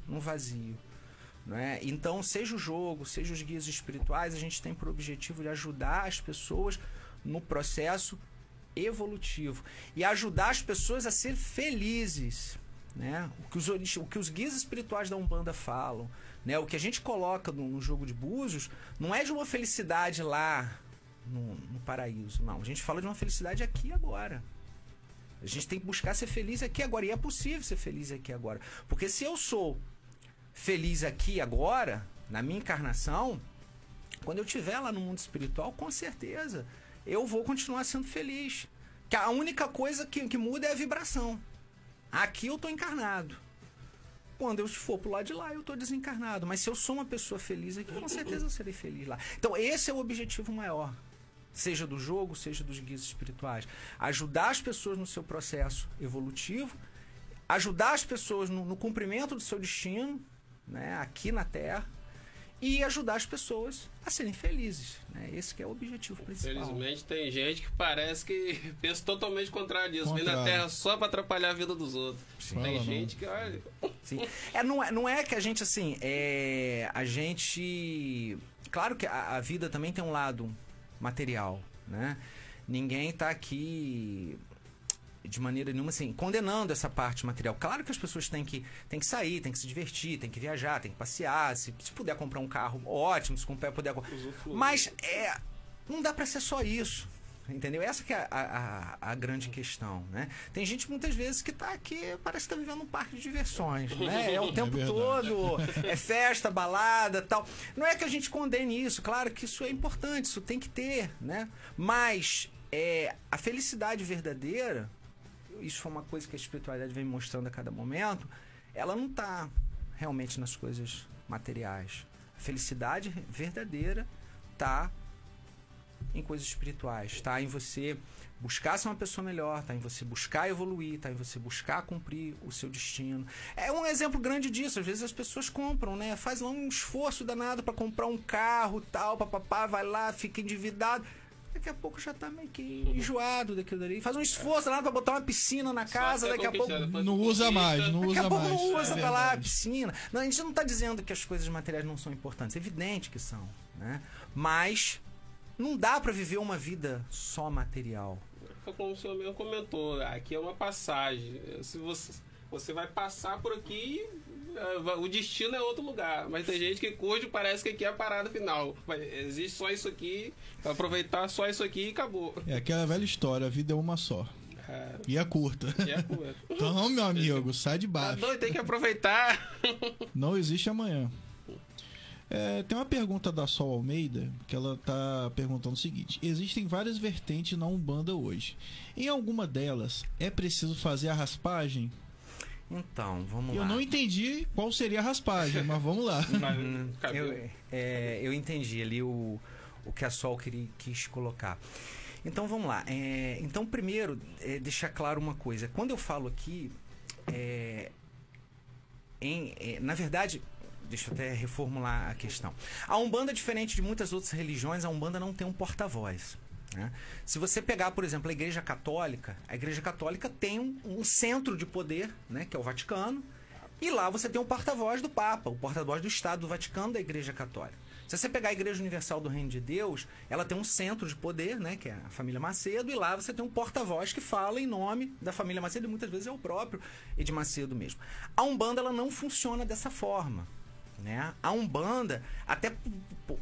[SPEAKER 3] no vazio. Né? Então, seja o jogo, seja os guias espirituais, a gente tem por objetivo de ajudar as pessoas no processo evolutivo e ajudar as pessoas a ser felizes. Né? O, que os, o que os guias espirituais da Umbanda falam, né? o que a gente coloca no, no jogo de búzios, não é de uma felicidade lá no, no paraíso, não. A gente fala de uma felicidade aqui e agora. A gente tem que buscar ser feliz aqui agora. E é possível ser feliz aqui agora. Porque se eu sou feliz aqui agora, na minha encarnação, quando eu estiver lá no mundo espiritual, com certeza eu vou continuar sendo feliz. Que a única coisa que, que muda é a vibração. Aqui eu estou encarnado. Quando eu for pro lado de lá, eu estou desencarnado. Mas se eu sou uma pessoa feliz aqui, com certeza eu serei feliz lá. Então, esse é o objetivo maior. Seja do jogo, seja dos guias espirituais. Ajudar as pessoas no seu processo evolutivo, ajudar as pessoas no, no cumprimento do seu destino, né, aqui na Terra, e ajudar as pessoas a serem felizes. Né? Esse é o objetivo principal.
[SPEAKER 2] Infelizmente tem gente que parece que pensa totalmente contrário disso. Vem na Terra só para atrapalhar a vida dos outros. Sim. Tem Fala, gente não. que, olha...
[SPEAKER 3] Sim. É, não, é, não é que a gente, assim, é, a gente... Claro que a, a vida também tem um lado material, né? Ninguém está aqui de maneira nenhuma assim, condenando essa parte material. Claro que as pessoas têm que, têm que sair, têm que se divertir, têm que viajar, têm que passear. Se, se puder comprar um carro, ótimo. Se puder, puder Mas é, não dá para ser só isso. Entendeu? Essa que é a, a, a, grande questão, né? Tem gente muitas vezes que tá aqui, parece que tá vivendo um parque de diversões, né? É o é tempo é todo, é festa, balada, tal. Não é que a gente condene isso, claro que isso é importante, isso tem que ter, né? Mas é, a felicidade verdadeira, isso foi uma coisa que a espiritualidade vem mostrando a cada momento, ela não tá realmente nas coisas materiais. A felicidade verdadeira tá em coisas espirituais, tá? Em você buscar ser uma pessoa melhor, tá? Em você buscar evoluir, tá? Em você buscar cumprir o seu destino. É um exemplo grande disso. Às vezes as pessoas compram, né? Faz lá um esforço danado para comprar um carro, tal, papapá, vai lá, fica endividado. Daqui a pouco já tá meio que enjoado daquilo dali. Faz um esforço danado pra botar uma piscina na casa, daqui a pouco.
[SPEAKER 1] Não usa mais, não usa mais. Daqui a pouco
[SPEAKER 3] não usa, é tá lá a piscina. Não, a gente não tá dizendo que as coisas materiais não são importantes. É evidente que são, né? Mas não dá para viver uma vida só material.
[SPEAKER 2] Foi como o senhor mesmo comentou, aqui é uma passagem. Se você, você vai passar por aqui, é, o destino é outro lugar. Mas tem gente que curte parece que aqui é a parada final. Existe só isso aqui, aproveitar só isso aqui e acabou.
[SPEAKER 1] É aquela velha história, a vida é uma só. É. E é curta.
[SPEAKER 2] E é curta.
[SPEAKER 1] então, meu amigo, sai de baixo. Tá
[SPEAKER 2] doido, tem que aproveitar.
[SPEAKER 1] Não existe amanhã. É, tem uma pergunta da Sol Almeida que ela está perguntando o seguinte: existem várias vertentes na Umbanda hoje. Em alguma delas é preciso fazer a raspagem?
[SPEAKER 3] Então, vamos
[SPEAKER 1] eu
[SPEAKER 3] lá.
[SPEAKER 1] Eu não entendi qual seria a raspagem, mas vamos lá.
[SPEAKER 3] eu, é, eu entendi ali o, o que a Sol queria, quis colocar. Então vamos lá. É, então, primeiro, é, deixar claro uma coisa. Quando eu falo aqui, é, em, é, na verdade, deixa eu até reformular a questão. A Umbanda, diferente de muitas outras religiões, a Umbanda não tem um porta-voz. Né? Se você pegar, por exemplo, a Igreja Católica, a Igreja Católica tem um, um centro de poder, né, que é o Vaticano, e lá você tem um porta-voz do Papa, o porta-voz do Estado do Vaticano da Igreja Católica. Se você pegar a Igreja Universal do Reino de Deus, ela tem um centro de poder, né, que é a família Macedo, e lá você tem um porta-voz que fala em nome da família Macedo, e muitas vezes é o próprio Ed Macedo mesmo. A Umbanda ela não funciona dessa forma. Né? A Umbanda, até por,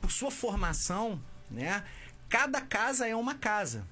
[SPEAKER 3] por sua formação, né? Cada casa é uma casa.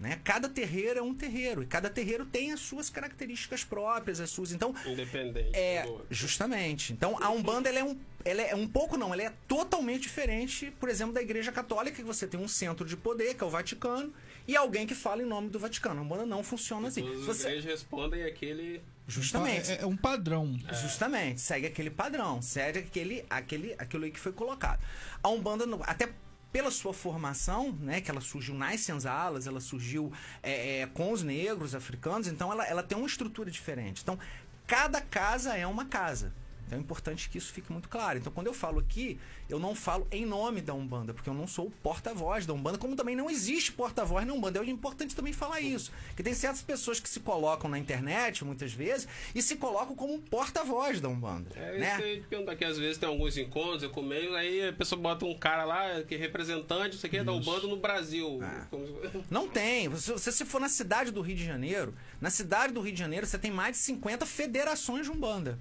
[SPEAKER 3] Né? Cada terreiro é um terreiro e cada terreiro tem as suas características próprias, as suas. Então,
[SPEAKER 2] independente.
[SPEAKER 3] É, justamente. Então, a Umbanda ela é um ela é um pouco não, ela é totalmente diferente, por exemplo, da Igreja Católica, que você tem um centro de poder, que é o Vaticano, e alguém que fala em nome do Vaticano. A Umbanda não funciona assim.
[SPEAKER 2] As igrejas respondem aquele
[SPEAKER 3] Justamente.
[SPEAKER 1] É, é um padrão.
[SPEAKER 3] É. Justamente, segue aquele padrão, segue aquele, aquele, aquilo aí que foi colocado. A Umbanda, até pela sua formação, né, que ela surgiu nas senzalas, ela surgiu é, é, com os negros africanos, então ela, ela tem uma estrutura diferente. Então, cada casa é uma casa. Então é importante que isso fique muito claro. Então, quando eu falo aqui, eu não falo em nome da Umbanda, porque eu não sou o porta-voz da Umbanda, como também não existe porta-voz na Umbanda. É importante também falar isso. Que tem certas pessoas que se colocam na internet, muitas vezes, e se colocam como porta-voz da Umbanda.
[SPEAKER 2] É
[SPEAKER 3] né?
[SPEAKER 2] isso que eu perguntar, que às vezes tem alguns encontros, eu comendo, aí a pessoa bota um cara lá, que é representante, isso aqui é da Umbanda no Brasil. É.
[SPEAKER 3] Não tem. Se você for na cidade do Rio de Janeiro, na cidade do Rio de Janeiro, você tem mais de 50 federações de Umbanda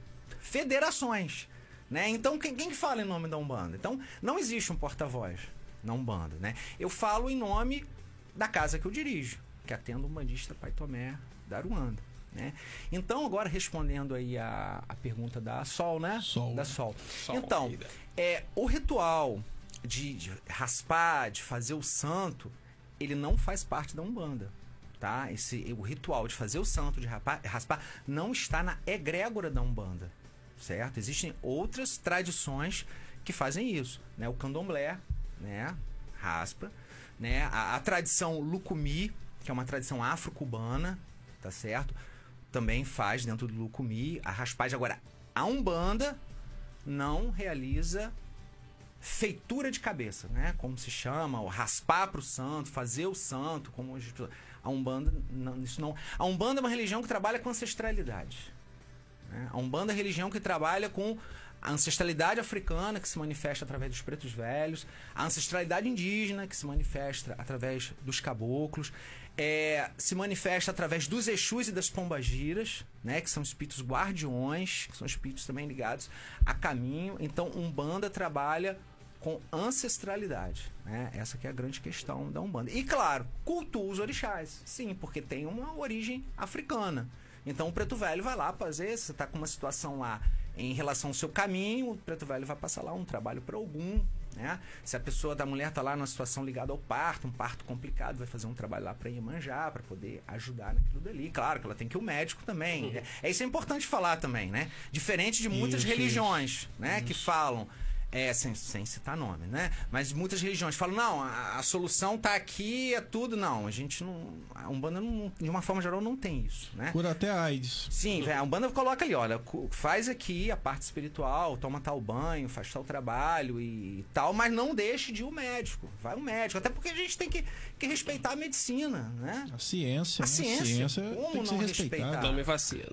[SPEAKER 3] federações. Né? Então, quem, quem fala em nome da Umbanda? Então, não existe um porta-voz na Umbanda. Né? Eu falo em nome da casa que eu dirijo, que atendo o umbandista Pai Tomé da Aruanda. Né? Então, agora respondendo aí a, a pergunta da Sol, né?
[SPEAKER 1] Sol.
[SPEAKER 3] Da Sol. Sol então, é, o ritual de, de, raspar, de fazer o santo, ele não faz parte da Umbanda. Tá? Esse, o ritual de fazer o santo, de raspar, raspar não está na egrégora da Umbanda certo? Existem outras tradições que fazem isso, né? O candomblé, né? Raspa, né? A, a tradição lucumi, que é uma tradição afro-cubana, tá certo? Também faz dentro do lucumi a raspagem. Agora, a Umbanda não realiza feitura de cabeça, né? Como se chama, o raspar para o santo, fazer o santo, como a Umbanda, não, isso não. A Umbanda é uma religião que trabalha com ancestralidade. Né? A Umbanda é a religião que trabalha com a ancestralidade africana, que se manifesta através dos pretos velhos, a ancestralidade indígena, que se manifesta através dos caboclos, é, se manifesta através dos Exus e das Pombagiras, né, que são espíritos guardiões, que são espíritos também ligados a caminho. Então, Umbanda trabalha com ancestralidade. Né? Essa que é a grande questão da Umbanda. E, claro, cultua os orixás. Sim, porque tem uma origem africana. Então, o preto velho vai lá fazer, você está com uma situação lá em relação ao seu caminho, o preto velho vai passar lá um trabalho para algum. Né? Se a pessoa da mulher está lá numa situação ligada ao parto, um parto complicado, vai fazer um trabalho lá para manjar, para poder ajudar naquilo dali. Claro que ela tem que ir o médico também. Uhum. É, isso é importante falar também, né? Diferente de muitas isso, religiões, isso. né? Isso. Que falam é, sem, sem citar nome, né? Mas muitas religiões falam, não, a, a solução tá aqui, é tudo. Não, a gente não. A Umbanda, não, de uma forma geral, não tem isso, né?
[SPEAKER 1] Cura até AIDS.
[SPEAKER 3] Sim, a Umbanda coloca ali, olha, faz aqui a parte espiritual, toma tal banho, faz tal trabalho e tal, mas não deixe de ir o médico. Vai o médico. Até porque a gente tem que, que respeitar a medicina, né?
[SPEAKER 1] A ciência. A
[SPEAKER 3] né? ciência. A ciência
[SPEAKER 1] como não respeitar?
[SPEAKER 2] Tome vacina.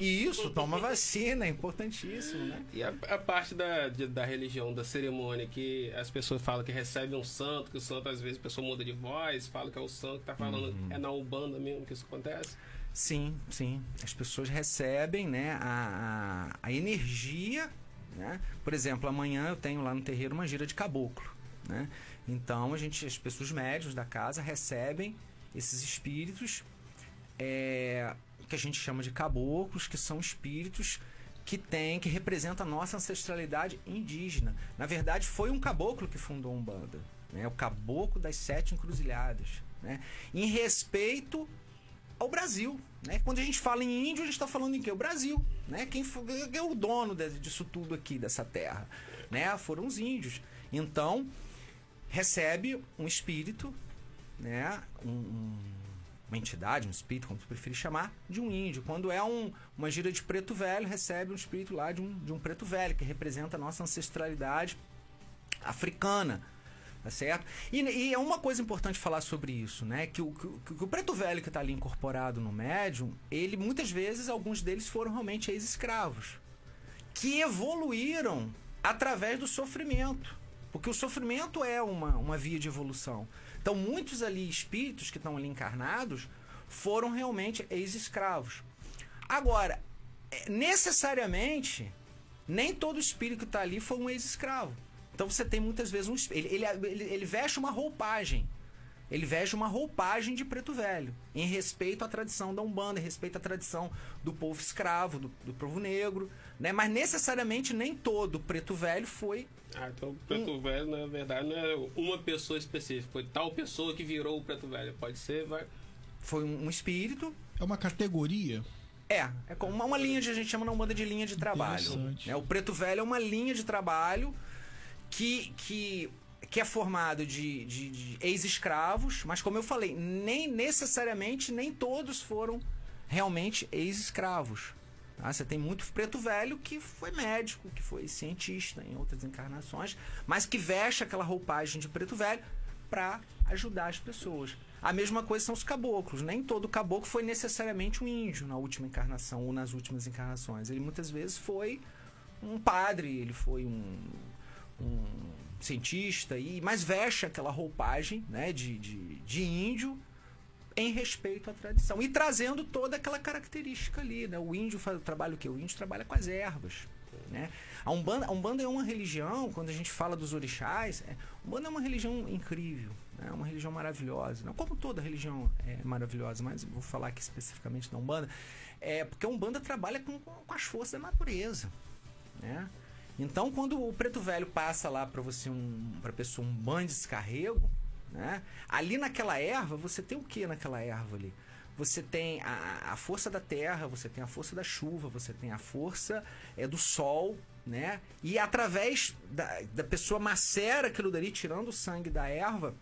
[SPEAKER 3] Isso, toma vacina, é importantíssimo, né?
[SPEAKER 2] E a, a parte da, de, da religião religião da cerimônia que as pessoas falam que recebe um santo, que o santo às vezes a pessoa muda de voz, fala que é o santo que tá falando, uhum. é na Umbanda mesmo que isso acontece?
[SPEAKER 3] Sim, sim. As pessoas recebem né, a, a, a energia. Né? Por exemplo, amanhã eu tenho lá no terreiro uma gira de caboclo. Né? Então a gente, as pessoas médios da casa recebem esses espíritos é, que a gente chama de caboclos, que são espíritos que tem, que representa a nossa ancestralidade indígena. Na verdade, foi um caboclo que fundou Umbanda, né? o caboclo das sete encruzilhadas, né? em respeito ao Brasil. Né? Quando a gente fala em índio, a gente está falando em quê? O Brasil. Né? Quem é o dono disso tudo aqui, dessa terra? Né? Foram os índios. Então, recebe um espírito, né? um, um uma entidade, um espírito, como tu preferir chamar, de um índio. Quando é um, uma gira de preto velho, recebe um espírito lá de um, de um preto velho, que representa a nossa ancestralidade africana. Tá certo? E, e é uma coisa importante falar sobre isso, né? Que o, que, que o preto velho que está ali incorporado no médium, ele muitas vezes, alguns deles foram realmente ex-escravos. Que evoluíram através do sofrimento. Porque o sofrimento é uma, uma via de evolução. Então, muitos ali espíritos que estão ali encarnados foram realmente ex-escravos. Agora, é, necessariamente, nem todo espírito que está ali foi um ex-escravo. Então você tem muitas vezes um ele, ele, ele, veste uma roupagem. Ele veste uma roupagem de preto velho, em respeito à tradição da Umbanda, em respeito à tradição do povo escravo, do, do povo negro, né? Mas necessariamente nem todo preto velho foi
[SPEAKER 2] ah, então o preto um... velho, na verdade, não é uma pessoa específica. Foi tal pessoa que virou o preto velho. Pode ser, vai.
[SPEAKER 3] Foi um espírito.
[SPEAKER 1] É uma categoria.
[SPEAKER 3] É, é como uma, uma linha de. A gente chama na Umbanda de linha de trabalho. É, o preto velho é uma linha de trabalho que, que, que é formado de, de, de ex-escravos, mas como eu falei, nem necessariamente nem todos foram realmente ex-escravos. Ah, você tem muito preto velho que foi médico, que foi cientista em outras encarnações, mas que veste aquela roupagem de preto velho para ajudar as pessoas. A mesma coisa são os caboclos. Nem todo caboclo foi necessariamente um índio na última encarnação ou nas últimas encarnações. Ele muitas vezes foi um padre, ele foi um, um cientista, e mas veste aquela roupagem né, de, de, de índio em respeito à tradição e trazendo toda aquela característica ali, né? O índio faz o trabalho o quê? O índio trabalha com as ervas, né? A Umbanda, a Umbanda é uma religião, quando a gente fala dos orixás, é, Umbanda é uma religião incrível, né? É uma religião maravilhosa, não como toda religião é maravilhosa, mas vou falar aqui especificamente da Umbanda, é porque a Umbanda trabalha com, com as forças da natureza, né? Então, quando o preto velho passa lá para você um para pessoa um banho de descarrego, né? Ali naquela erva, você tem o que naquela erva ali? Você tem a, a força da terra, você tem a força da chuva, você tem a força é, do sol, né? E através da, da pessoa macera aquilo dali, tirando o sangue da erva,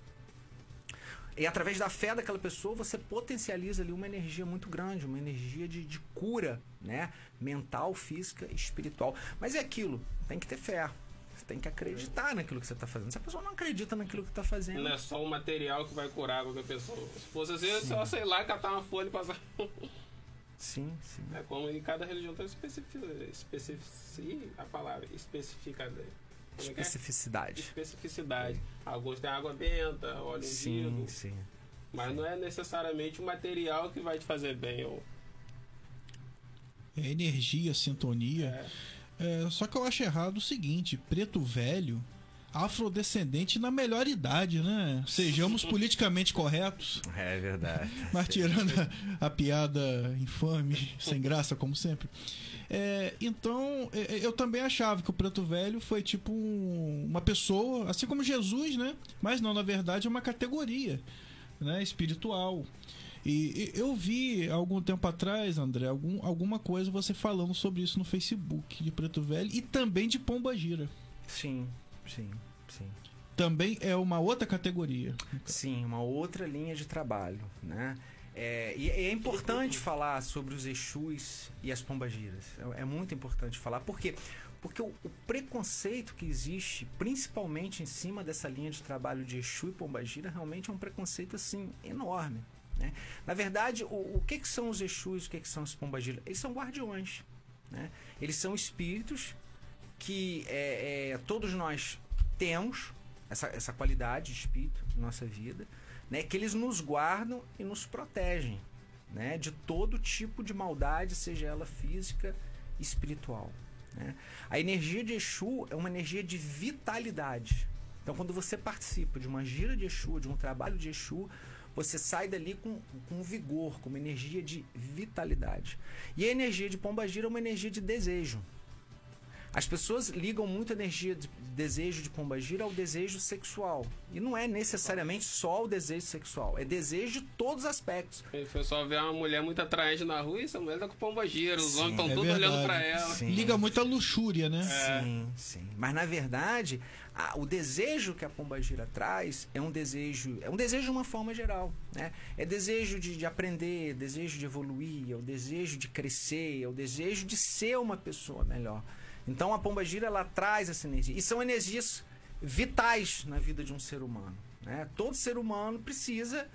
[SPEAKER 3] e através da fé daquela pessoa, você potencializa ali uma energia muito grande, uma energia de, de cura, né? Mental, física e espiritual. Mas é aquilo, tem que ter fé tem que acreditar naquilo que você está fazendo. Se a pessoa não acredita naquilo que está fazendo.
[SPEAKER 2] Não é só o material que vai curar qualquer pessoa. Se fosse assim, é só, sei lá, catar uma folha e passar.
[SPEAKER 3] Sim, sim.
[SPEAKER 2] É como em cada religião tem especificidade, a palavra especificada.
[SPEAKER 3] É, é Especificidade.
[SPEAKER 2] Especificidade. Alguns têm água benta, óleo
[SPEAKER 3] sim, ungido. Sim,
[SPEAKER 2] Mas
[SPEAKER 3] sim.
[SPEAKER 2] não é necessariamente o material que vai te fazer bem. Ou...
[SPEAKER 1] É energia, sintonia. É. É, só que eu acho errado o seguinte: preto velho afrodescendente na melhor idade, né? Sejamos politicamente corretos.
[SPEAKER 3] É verdade.
[SPEAKER 1] Mas tirando a, a piada infame, sem graça, como sempre. É, então, é, é, eu também achava que o Preto Velho foi tipo um, uma pessoa, assim como Jesus, né? Mas não, na verdade, é uma categoria né? espiritual. E, eu vi algum tempo atrás, André, algum, alguma coisa você falando sobre isso no Facebook de Preto Velho e também de Pomba Gira.
[SPEAKER 3] Sim, Sim, sim.
[SPEAKER 1] Também é uma outra categoria.
[SPEAKER 3] Sim, uma outra linha de trabalho, né? É, e é importante falar sobre os Exus e as pombagiras. É, é muito importante falar. Por quê? Porque o, o, preconceito que existe, principalmente em cima dessa linha de trabalho de Exu e Pombagira, realmente é um preconceito assim enorme. Né? Na verdade, o, o que, que são os Exus o que, que são os Pombagiras? Eles são guardiões. Né? Eles são espíritos que é, é, todos nós temos essa, essa qualidade de espírito na nossa vida, né? que eles nos guardam e nos protegem né? de todo tipo de maldade, seja ela física e espiritual. Né? A energia de Exu é uma energia de vitalidade. Então, quando você participa de uma gira de Exu, de um trabalho de Exu, você sai dali com, com vigor, com uma energia de vitalidade. E a energia de Pomba Gira é uma energia de desejo. As pessoas ligam muito a energia de desejo de pombagira ao desejo sexual. E não é necessariamente só o desejo sexual, é desejo de todos os aspectos.
[SPEAKER 2] O pessoal vê uma mulher muito atraente na rua e essa mulher tá com pombagira, os homens estão é todos olhando para ela.
[SPEAKER 1] Sim. Liga muito a luxúria, né?
[SPEAKER 3] É. Sim, sim. Mas na verdade, a, o desejo que a pombagira traz é um desejo, é um desejo de uma forma geral, né? É desejo de, de aprender, desejo de evoluir, é o desejo de crescer, é o desejo de ser uma pessoa melhor. Então a pomba gira ela traz essa energia. E são energias vitais na vida de um ser humano. Né? Todo ser humano precisa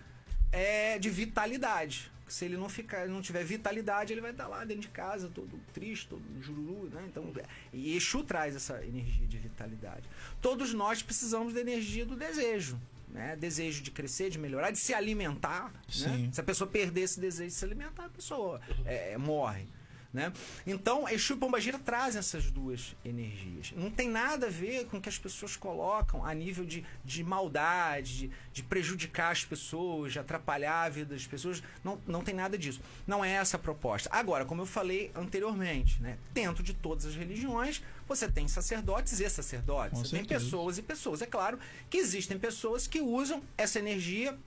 [SPEAKER 3] é, de vitalidade. Se ele não ficar, não tiver vitalidade, ele vai estar lá dentro de casa, todo triste, todo jururu, né? Então, e Exu traz essa energia de vitalidade. Todos nós precisamos da energia do desejo, né? Desejo de crescer, de melhorar, de se alimentar. Né? Se a pessoa perder esse desejo de se alimentar, a pessoa é, morre. Né? Então, Exu e Pombagira trazem essas duas energias. Não tem nada a ver com o que as pessoas colocam a nível de, de maldade, de, de prejudicar as pessoas, de atrapalhar a vida das pessoas. Não, não tem nada disso. Não é essa a proposta. Agora, como eu falei anteriormente, né? dentro de todas as religiões, você tem sacerdotes e sacerdotes. você tem pessoas e pessoas. É claro que existem pessoas que usam essa energia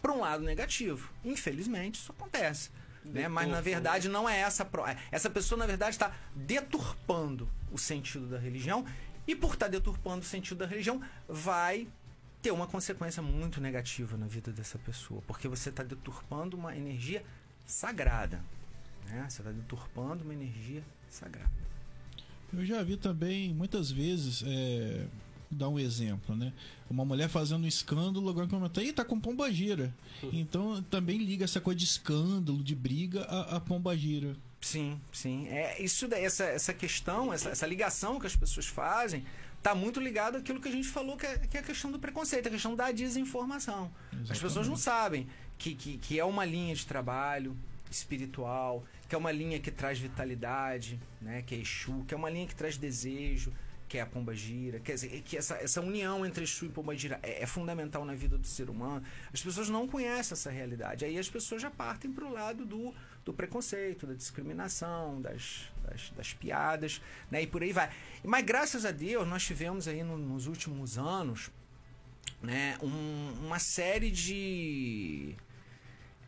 [SPEAKER 3] para um lado negativo. Infelizmente, isso acontece. Né? Mas na verdade não é essa. É, essa pessoa, na verdade, está deturpando o sentido da religião. E por estar tá deturpando o sentido da religião, vai ter uma consequência muito negativa na vida dessa pessoa. Porque você está deturpando uma energia sagrada. Né? Você está deturpando uma energia sagrada.
[SPEAKER 1] Eu já vi também muitas vezes. É dar um exemplo, né? Uma mulher fazendo um escândalo, agora comenta, tá com pomba gira. Então também liga essa coisa de escândalo, de briga, a, a pomba gira.
[SPEAKER 3] Sim, sim. É, isso essa, essa questão, essa, essa ligação que as pessoas fazem, tá muito ligado àquilo que a gente falou, que é, que é a questão do preconceito, a questão da desinformação. Exatamente. As pessoas não sabem que, que, que é uma linha de trabalho espiritual, que é uma linha que traz vitalidade, né, que é Exu, que é uma linha que traz desejo, que é a pomba gira, quer dizer, que essa, essa união entre Exu e pomba gira é, é, fundamental na vida do ser humano. As pessoas não conhecem essa realidade. Aí as pessoas já partem para o lado do, do preconceito, da discriminação, das, das, das, piadas, né? E por aí vai. Mas graças a Deus nós tivemos aí no, nos últimos anos, né, um, uma série de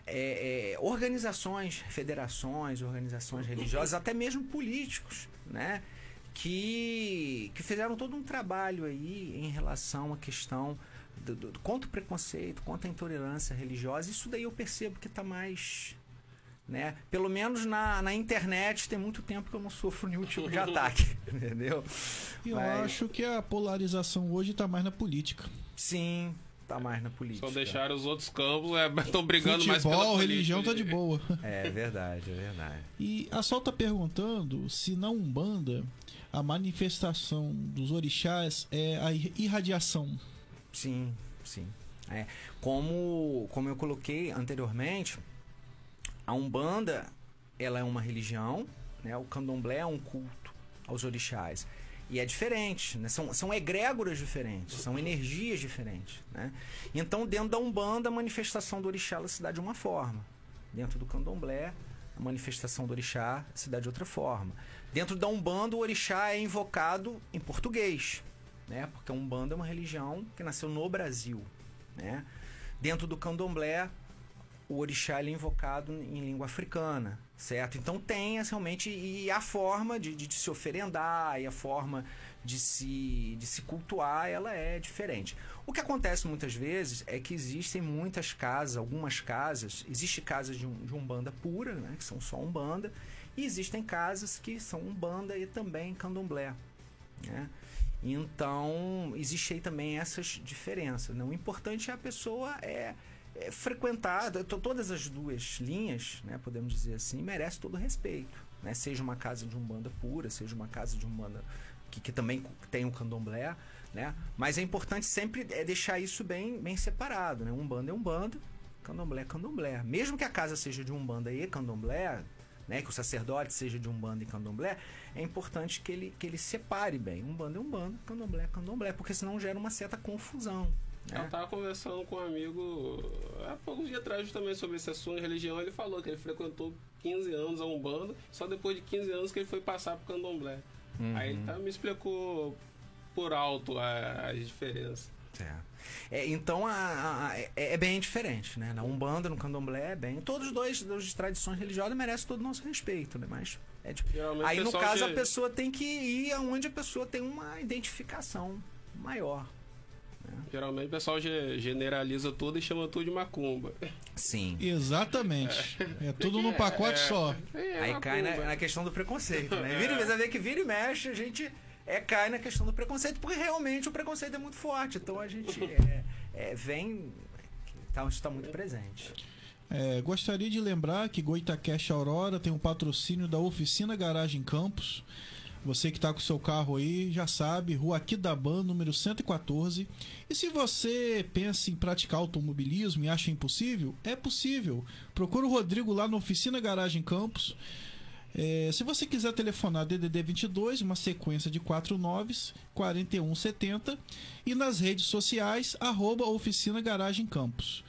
[SPEAKER 3] é, é, organizações, federações, organizações religiosas, até mesmo políticos, né? Que, que fizeram todo um trabalho aí em relação à questão do, do, contra o preconceito, contra a intolerância religiosa. Isso daí eu percebo que está mais. Né? Pelo menos na, na internet tem muito tempo que eu não sofro nenhum tipo de ataque. entendeu?
[SPEAKER 1] Eu Mas... acho que a polarização hoje está mais na política.
[SPEAKER 3] Sim, tá mais na política.
[SPEAKER 2] Só deixaram os outros campos, estão é, brigando
[SPEAKER 1] Futebol,
[SPEAKER 2] mais pela política.
[SPEAKER 1] religião tá de boa.
[SPEAKER 3] É verdade, é verdade.
[SPEAKER 1] E a Sol tá perguntando se na Umbanda a manifestação dos orixás é a irradiação.
[SPEAKER 3] Sim, sim. É, como, como eu coloquei anteriormente, a Umbanda ela é uma religião, né? o candomblé é um culto aos orixás. E é diferente, né? são, são egrégoras diferentes, são energias diferentes. Né? Então, dentro da Umbanda, a manifestação do orixá se dá de uma forma. Dentro do candomblé, a manifestação do orixá se dá de outra forma. Dentro da Umbanda, o orixá é invocado em português, né? porque a Umbanda é uma religião que nasceu no Brasil. Né? Dentro do candomblé, o orixá é invocado em língua africana, certo? Então tem realmente e a forma de, de, se oferendar e a forma de se, de se cultuar ela é diferente. O que acontece muitas vezes é que existem muitas casas, algumas casas, existe casas de, um, de umbanda pura, né, que são só umbanda, e existem casas que são umbanda e também candomblé, né? Então, existe aí também essas diferenças. Né? O importante é a pessoa é é, frequentada, todas as duas linhas, né, podemos dizer assim, merece todo respeito. Né? Seja uma casa de umbanda pura, seja uma casa de umbanda que, que também tem o um candomblé, né? Mas é importante sempre é deixar isso bem, bem separado, né? Umbanda é umbanda, candomblé é candomblé. Mesmo que a casa seja de umbanda e candomblé, né, que o sacerdote seja de umbanda e candomblé, é importante que ele, que ele separe bem. Umbanda é umbanda, candomblé é candomblé, porque senão gera uma certa confusão.
[SPEAKER 2] É. Eu tava conversando com um amigo há poucos dias atrás justamente sobre esse assunto religião. Ele falou que ele frequentou 15 anos a Umbanda, só depois de 15 anos que ele foi passar pro Candomblé. Uhum. Aí ele tá, me explicou por alto as diferenças.
[SPEAKER 3] É. É, então a, a, é, é, bem diferente, né? Na Umbanda, no Candomblé é bem. Todos os dois das tradições religiosas merecem todo o nosso respeito, né? Mas é tipo... Aí no caso que... a pessoa tem que ir aonde a pessoa tem uma identificação maior.
[SPEAKER 2] Geralmente o pessoal generaliza tudo e chama tudo de macumba.
[SPEAKER 3] Sim.
[SPEAKER 1] Exatamente. É, é tudo num pacote é, só.
[SPEAKER 3] É, Aí cai na, na, questão do preconceito, né? Vira, é. vê que vira e mexe, a gente é, cai na questão do preconceito, porque realmente o preconceito é muito forte. Então a gente é, é, vem. Então, isso está muito presente.
[SPEAKER 1] É, gostaria de lembrar que Goitacast Aurora tem um patrocínio da Oficina Garagem Campos. Você que está com o seu carro aí já sabe, Rua Aquidaban, número 114. E se você pensa em praticar automobilismo e acha impossível, é possível. Procura o Rodrigo lá na Oficina Garagem Campos. É, se você quiser telefonar DDD 22, uma sequência de 49 4170 e nas redes sociais arroba Oficina Garagem Campos.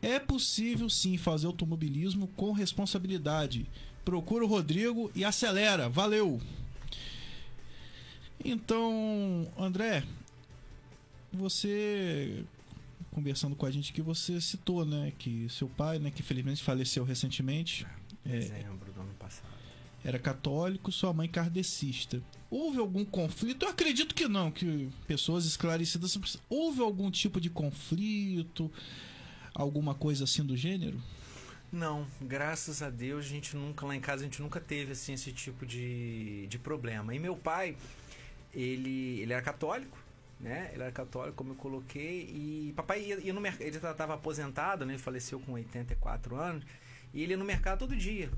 [SPEAKER 1] É possível sim fazer automobilismo com responsabilidade. Procura o Rodrigo e acelera. Valeu! Então, André, você conversando com a gente que você citou, né, que seu pai, né, que felizmente faleceu recentemente,
[SPEAKER 3] é, dezembro do ano passado.
[SPEAKER 1] Era católico, sua mãe kardecista. Houve algum conflito? Eu acredito que não, que pessoas esclarecidas. Houve algum tipo de conflito? Alguma coisa assim do gênero?
[SPEAKER 3] Não, graças a Deus a gente nunca, lá em casa, a gente nunca teve assim, esse tipo de, de problema. E meu pai, ele, ele era católico, né? Ele era católico, como eu coloquei, e papai ia, ia no mercado, ele estava aposentado, né? Ele faleceu com 84 anos, e ele ia no mercado todo dia.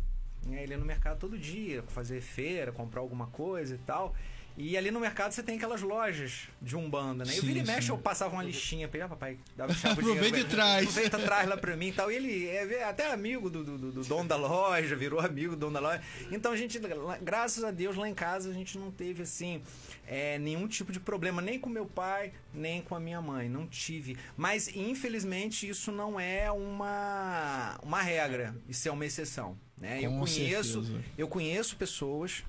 [SPEAKER 3] Né? Ele ia no mercado todo dia, fazer feira, comprar alguma coisa e tal. E ali no mercado você tem aquelas lojas de Umbanda, né? Sim, eu vira e mexe, eu passava uma listinha pra ele, ah, papai,
[SPEAKER 1] dava chave Aproveita e traz.
[SPEAKER 3] Aproveita, traz lá pra mim e tal. E ele é até amigo do, do, do, dono da loja, virou amigo do dono da loja. Então a gente, graças a Deus, lá em casa a gente não teve assim. É, nenhum tipo de problema, nem com meu pai, nem com a minha mãe. Não tive. Mas, infelizmente, isso não é uma, uma regra. Isso é uma exceção. Né? eu conheço, eu conheço pessoas,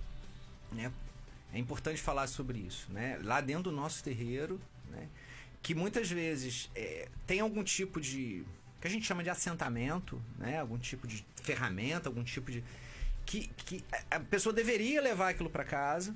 [SPEAKER 3] né? É importante falar sobre isso, né? Lá dentro do nosso terreiro, né? Que muitas vezes é, tem algum tipo de que a gente chama de assentamento, né? Algum tipo de ferramenta, algum tipo de que, que a pessoa deveria levar aquilo para casa,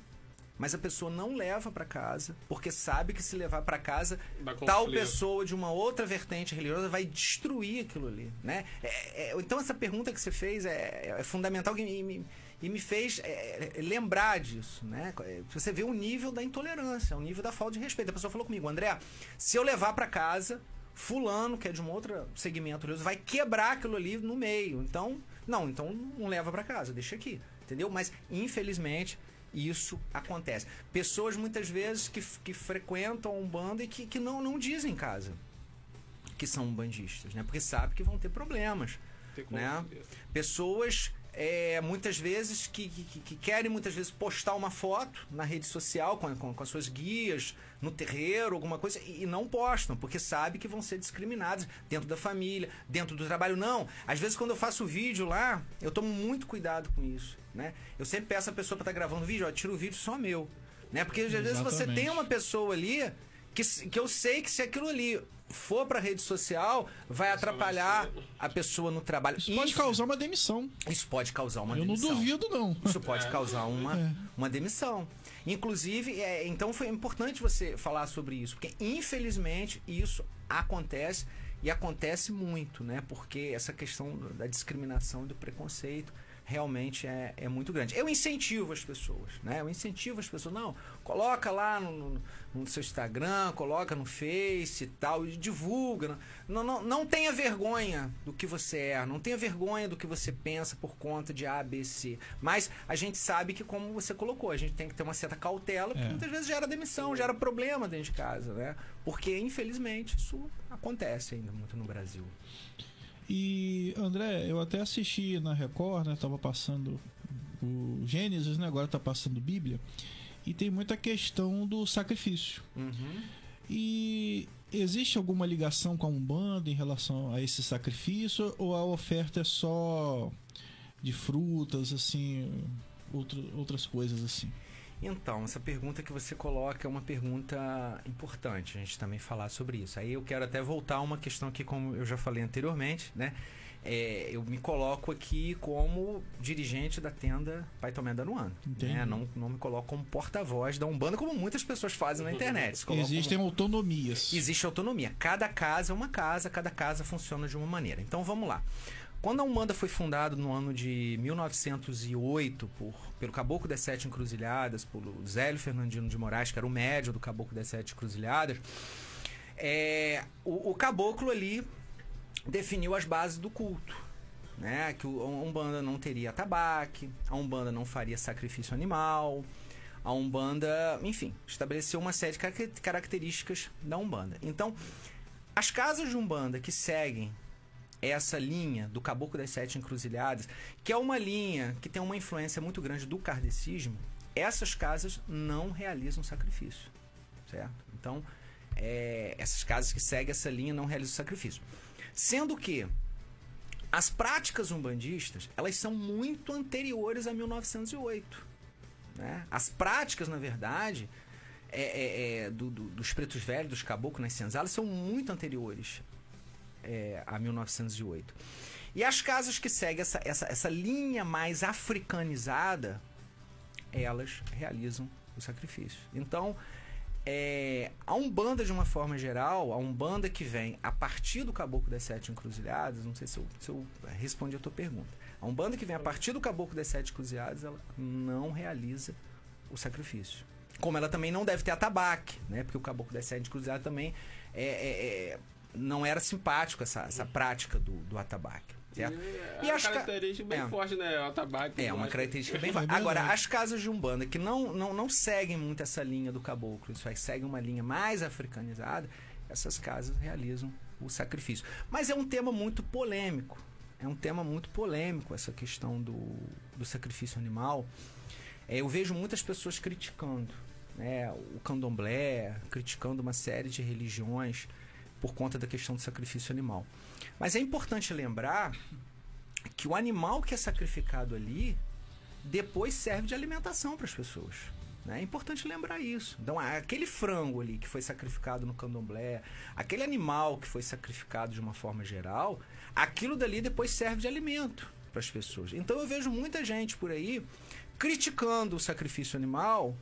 [SPEAKER 3] mas a pessoa não leva para casa porque sabe que se levar para casa tal pessoa de uma outra vertente religiosa vai destruir aquilo ali, né? É, é, então essa pergunta que você fez é, é fundamental que me, e me fez é, é, lembrar disso, né? Você vê o nível da intolerância, o nível da falta de respeito. A pessoa falou comigo, André, se eu levar para casa fulano, que é de um outro segmento religioso, vai quebrar aquilo ali no meio. Então, não, então não leva para casa, deixa aqui, entendeu? Mas, infelizmente, isso acontece. Pessoas, muitas vezes, que, que frequentam um bando e que, que não, não dizem em casa que são bandistas, né? Porque sabe que vão ter problemas, né? Pessoas é, muitas vezes que, que, que, querem muitas vezes postar uma foto na rede social com, com, com as suas guias no terreiro, alguma coisa, e, e, não postam, porque sabe que vão ser discriminados dentro da família, dentro do trabalho. Não, às vezes quando eu faço vídeo lá, eu tomo muito cuidado com isso, né? Eu sempre peço a pessoa para estar tá gravando vídeo, ó, tira o vídeo só meu, né? Porque às vezes você tem uma pessoa ali que, que eu sei que se aquilo ali for para rede social, vai atrapalhar a pessoa no trabalho.
[SPEAKER 1] Isso, isso, pode causar uma demissão.
[SPEAKER 3] Isso pode causar uma
[SPEAKER 1] Eu
[SPEAKER 3] demissão.
[SPEAKER 1] Eu não duvido, não.
[SPEAKER 3] Isso pode é. causar uma, é. uma demissão. Inclusive, é, então foi importante você falar sobre isso, porque infelizmente isso acontece e acontece muito, né? Porque essa questão da discriminação e do preconceito realmente é, é muito grande. Eu incentivo as pessoas, né? Eu incentivo as pessoas, não, coloca lá no, no seu Instagram, coloca no Face e tal, e divulga. Não, não, não tenha vergonha do que você é, não tenha vergonha do que você pensa por conta de A, B, C. Mas a gente sabe que, como você colocou, a gente tem que ter uma certa cautela, porque é. muitas vezes gera demissão, gera problema dentro de casa, né? Porque, infelizmente, isso acontece ainda muito no Brasil.
[SPEAKER 1] E, André, eu até assisti na Record, né? Tava passando o Gênesis, né? Agora tá passando Bíblia. E tem muita questão do sacrifício.
[SPEAKER 3] Uhum.
[SPEAKER 1] E existe alguma ligação com a Umbanda em relação a esse sacrifício? Ou a oferta é só de frutas, assim, outro, outras coisas assim?
[SPEAKER 3] Então, essa pergunta que você coloca é uma pergunta importante, a gente também falar sobre isso. Aí eu quero até voltar a uma questão que, como eu já falei anteriormente, né? É, eu me coloco aqui como dirigente da tenda Pai Tomé da Né? Não, não me coloco como porta-voz da Umbanda, como muitas pessoas fazem na internet.
[SPEAKER 1] Existem como... autonomias.
[SPEAKER 3] Existe autonomia. Cada casa é uma casa, cada casa funciona de uma maneira. Então vamos lá. Quando a Umbanda foi fundada no ano de 1908 por, pelo Caboclo das Sete Encruzilhadas, por Zélio Fernandino de Moraes, que era o médio do Caboclo das Sete Encruzilhadas, é, o, o caboclo ali definiu as bases do culto. Né? Que a Umbanda não teria tabaque, a Umbanda não faria sacrifício animal, a Umbanda, enfim, estabeleceu uma série de características da Umbanda. Então, as casas de Umbanda que seguem essa linha do Caboclo das Sete Encruzilhadas, que é uma linha que tem uma influência muito grande do kardecismo, essas casas não realizam sacrifício, certo? Então, é, essas casas que seguem essa linha não realizam sacrifício. Sendo que as práticas umbandistas, elas são muito anteriores a 1908. Né? As práticas, na verdade, é, é, é, do, do, dos pretos velhos, dos caboclos nas senzalas, são muito anteriores é, a 1908. E as casas que seguem essa, essa, essa linha mais africanizada, elas realizam o sacrifício. Então, é, a Umbanda, de uma forma geral, a Umbanda que vem a partir do Caboclo das Sete Encruzilhadas, não sei se eu, se eu respondi a tua pergunta. A Umbanda que vem a partir do Caboclo das Sete Encruzilhadas, ela não realiza o sacrifício. Como ela também não deve ter atabaque, né? Porque o Caboclo das Sete Encruzilhadas também é, é, é não era simpático essa, essa prática do, do atabaque. Certo?
[SPEAKER 2] E, e é uma característica bem é, forte, né? O atabaque.
[SPEAKER 3] É, uma característica bem forte. Agora, as casas de Umbanda que não, não, não seguem muito essa linha do caboclo, isso aí, seguem uma linha mais africanizada, essas casas realizam o sacrifício. Mas é um tema muito polêmico. É um tema muito polêmico essa questão do, do sacrifício animal. É, eu vejo muitas pessoas criticando né, o candomblé, criticando uma série de religiões por conta da questão do sacrifício animal. Mas é importante lembrar que o animal que é sacrificado ali depois serve de alimentação para as pessoas. Né? É importante lembrar isso. Então, aquele frango ali que foi sacrificado no candomblé, aquele animal que foi sacrificado de uma forma geral, aquilo dali depois serve de alimento para as pessoas. Então, eu vejo muita gente por aí criticando o sacrifício animal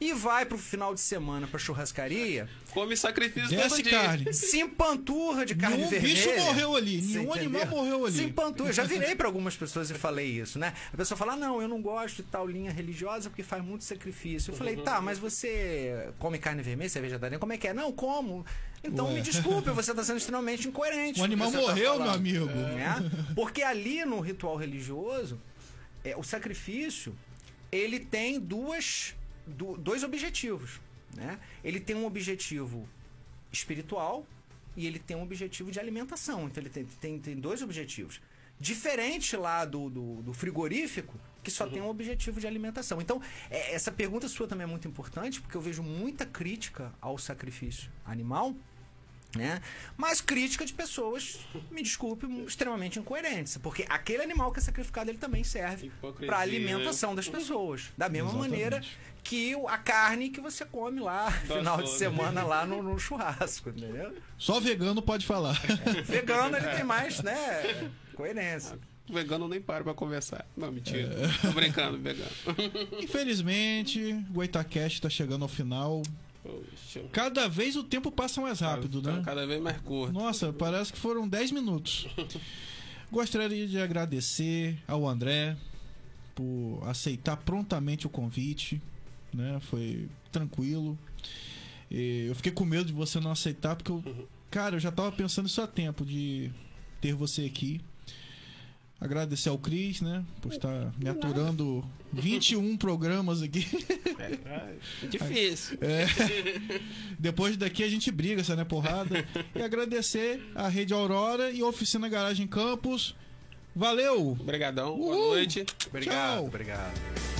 [SPEAKER 3] e vai pro final de semana pra churrascaria,
[SPEAKER 2] Come sacrifício
[SPEAKER 1] Desce
[SPEAKER 2] todo
[SPEAKER 1] carne.
[SPEAKER 3] se empanturra de carne
[SPEAKER 1] Nenhum
[SPEAKER 3] vermelha.
[SPEAKER 1] bicho morreu ali, nenhum animal morreu ali.
[SPEAKER 3] Se empanturra. Eu já virei pra algumas pessoas e falei isso, né? A pessoa fala: "Não, eu não gosto de tal linha religiosa porque faz muito sacrifício". Eu falei: "Tá, mas você come carne vermelha, você é vegetariano? Como é que é?" "Não, como". Então
[SPEAKER 1] Ué.
[SPEAKER 3] me desculpe, você está sendo extremamente incoerente.
[SPEAKER 1] O animal
[SPEAKER 3] tá
[SPEAKER 1] morreu,
[SPEAKER 3] falando.
[SPEAKER 1] meu amigo.
[SPEAKER 3] Né? Porque ali no ritual religioso, é, o sacrifício ele tem duas, du- dois objetivos. Né? Ele tem um objetivo espiritual e ele tem um objetivo de alimentação. Então ele tem, tem, tem dois objetivos. Diferente lá do, do, do frigorífico, que só tem um objetivo de alimentação. Então, é, essa pergunta sua também é muito importante, porque eu vejo muita crítica ao sacrifício animal né? Mas crítica de pessoas, me desculpe, extremamente incoerentes, porque aquele animal que é sacrificado ele também serve para alimentação das pessoas, da mesma
[SPEAKER 1] Exatamente.
[SPEAKER 3] maneira que o- a carne que você come lá final de
[SPEAKER 2] fome.
[SPEAKER 3] semana lá no, no churrasco, entendeu?
[SPEAKER 1] Só vegano pode falar.
[SPEAKER 3] Vegano ele tem mais, né, coerência.
[SPEAKER 2] Vegano nem para pra conversar. Não, mentira. Tô brincando, vegano.
[SPEAKER 1] Infelizmente, o Goitacast tá chegando ao final.
[SPEAKER 2] Poxa.
[SPEAKER 1] Cada vez o tempo passa mais rápido,
[SPEAKER 2] Tá
[SPEAKER 1] né?
[SPEAKER 2] Cada vez mais curto.
[SPEAKER 1] Nossa, parece que foram 10 minutos. Gostaria de agradecer ao André por aceitar prontamente o convite, né? Foi tranquilo. E Eu fiquei com medo de você não aceitar, porque eu, cara, eu já tava pensando isso há tempo de ter você aqui. Agradecer ao Cris, né? Por estar me aturando 21 programas aqui.
[SPEAKER 2] É difícil.
[SPEAKER 1] Depois daqui a gente briga, essa né, porrada. E agradecer a Rede Aurora e a Oficina Garagem Campos. Valeu!
[SPEAKER 2] Obrigadão. Boa noite.
[SPEAKER 3] Obrigado,
[SPEAKER 1] Tchau.
[SPEAKER 3] obrigado.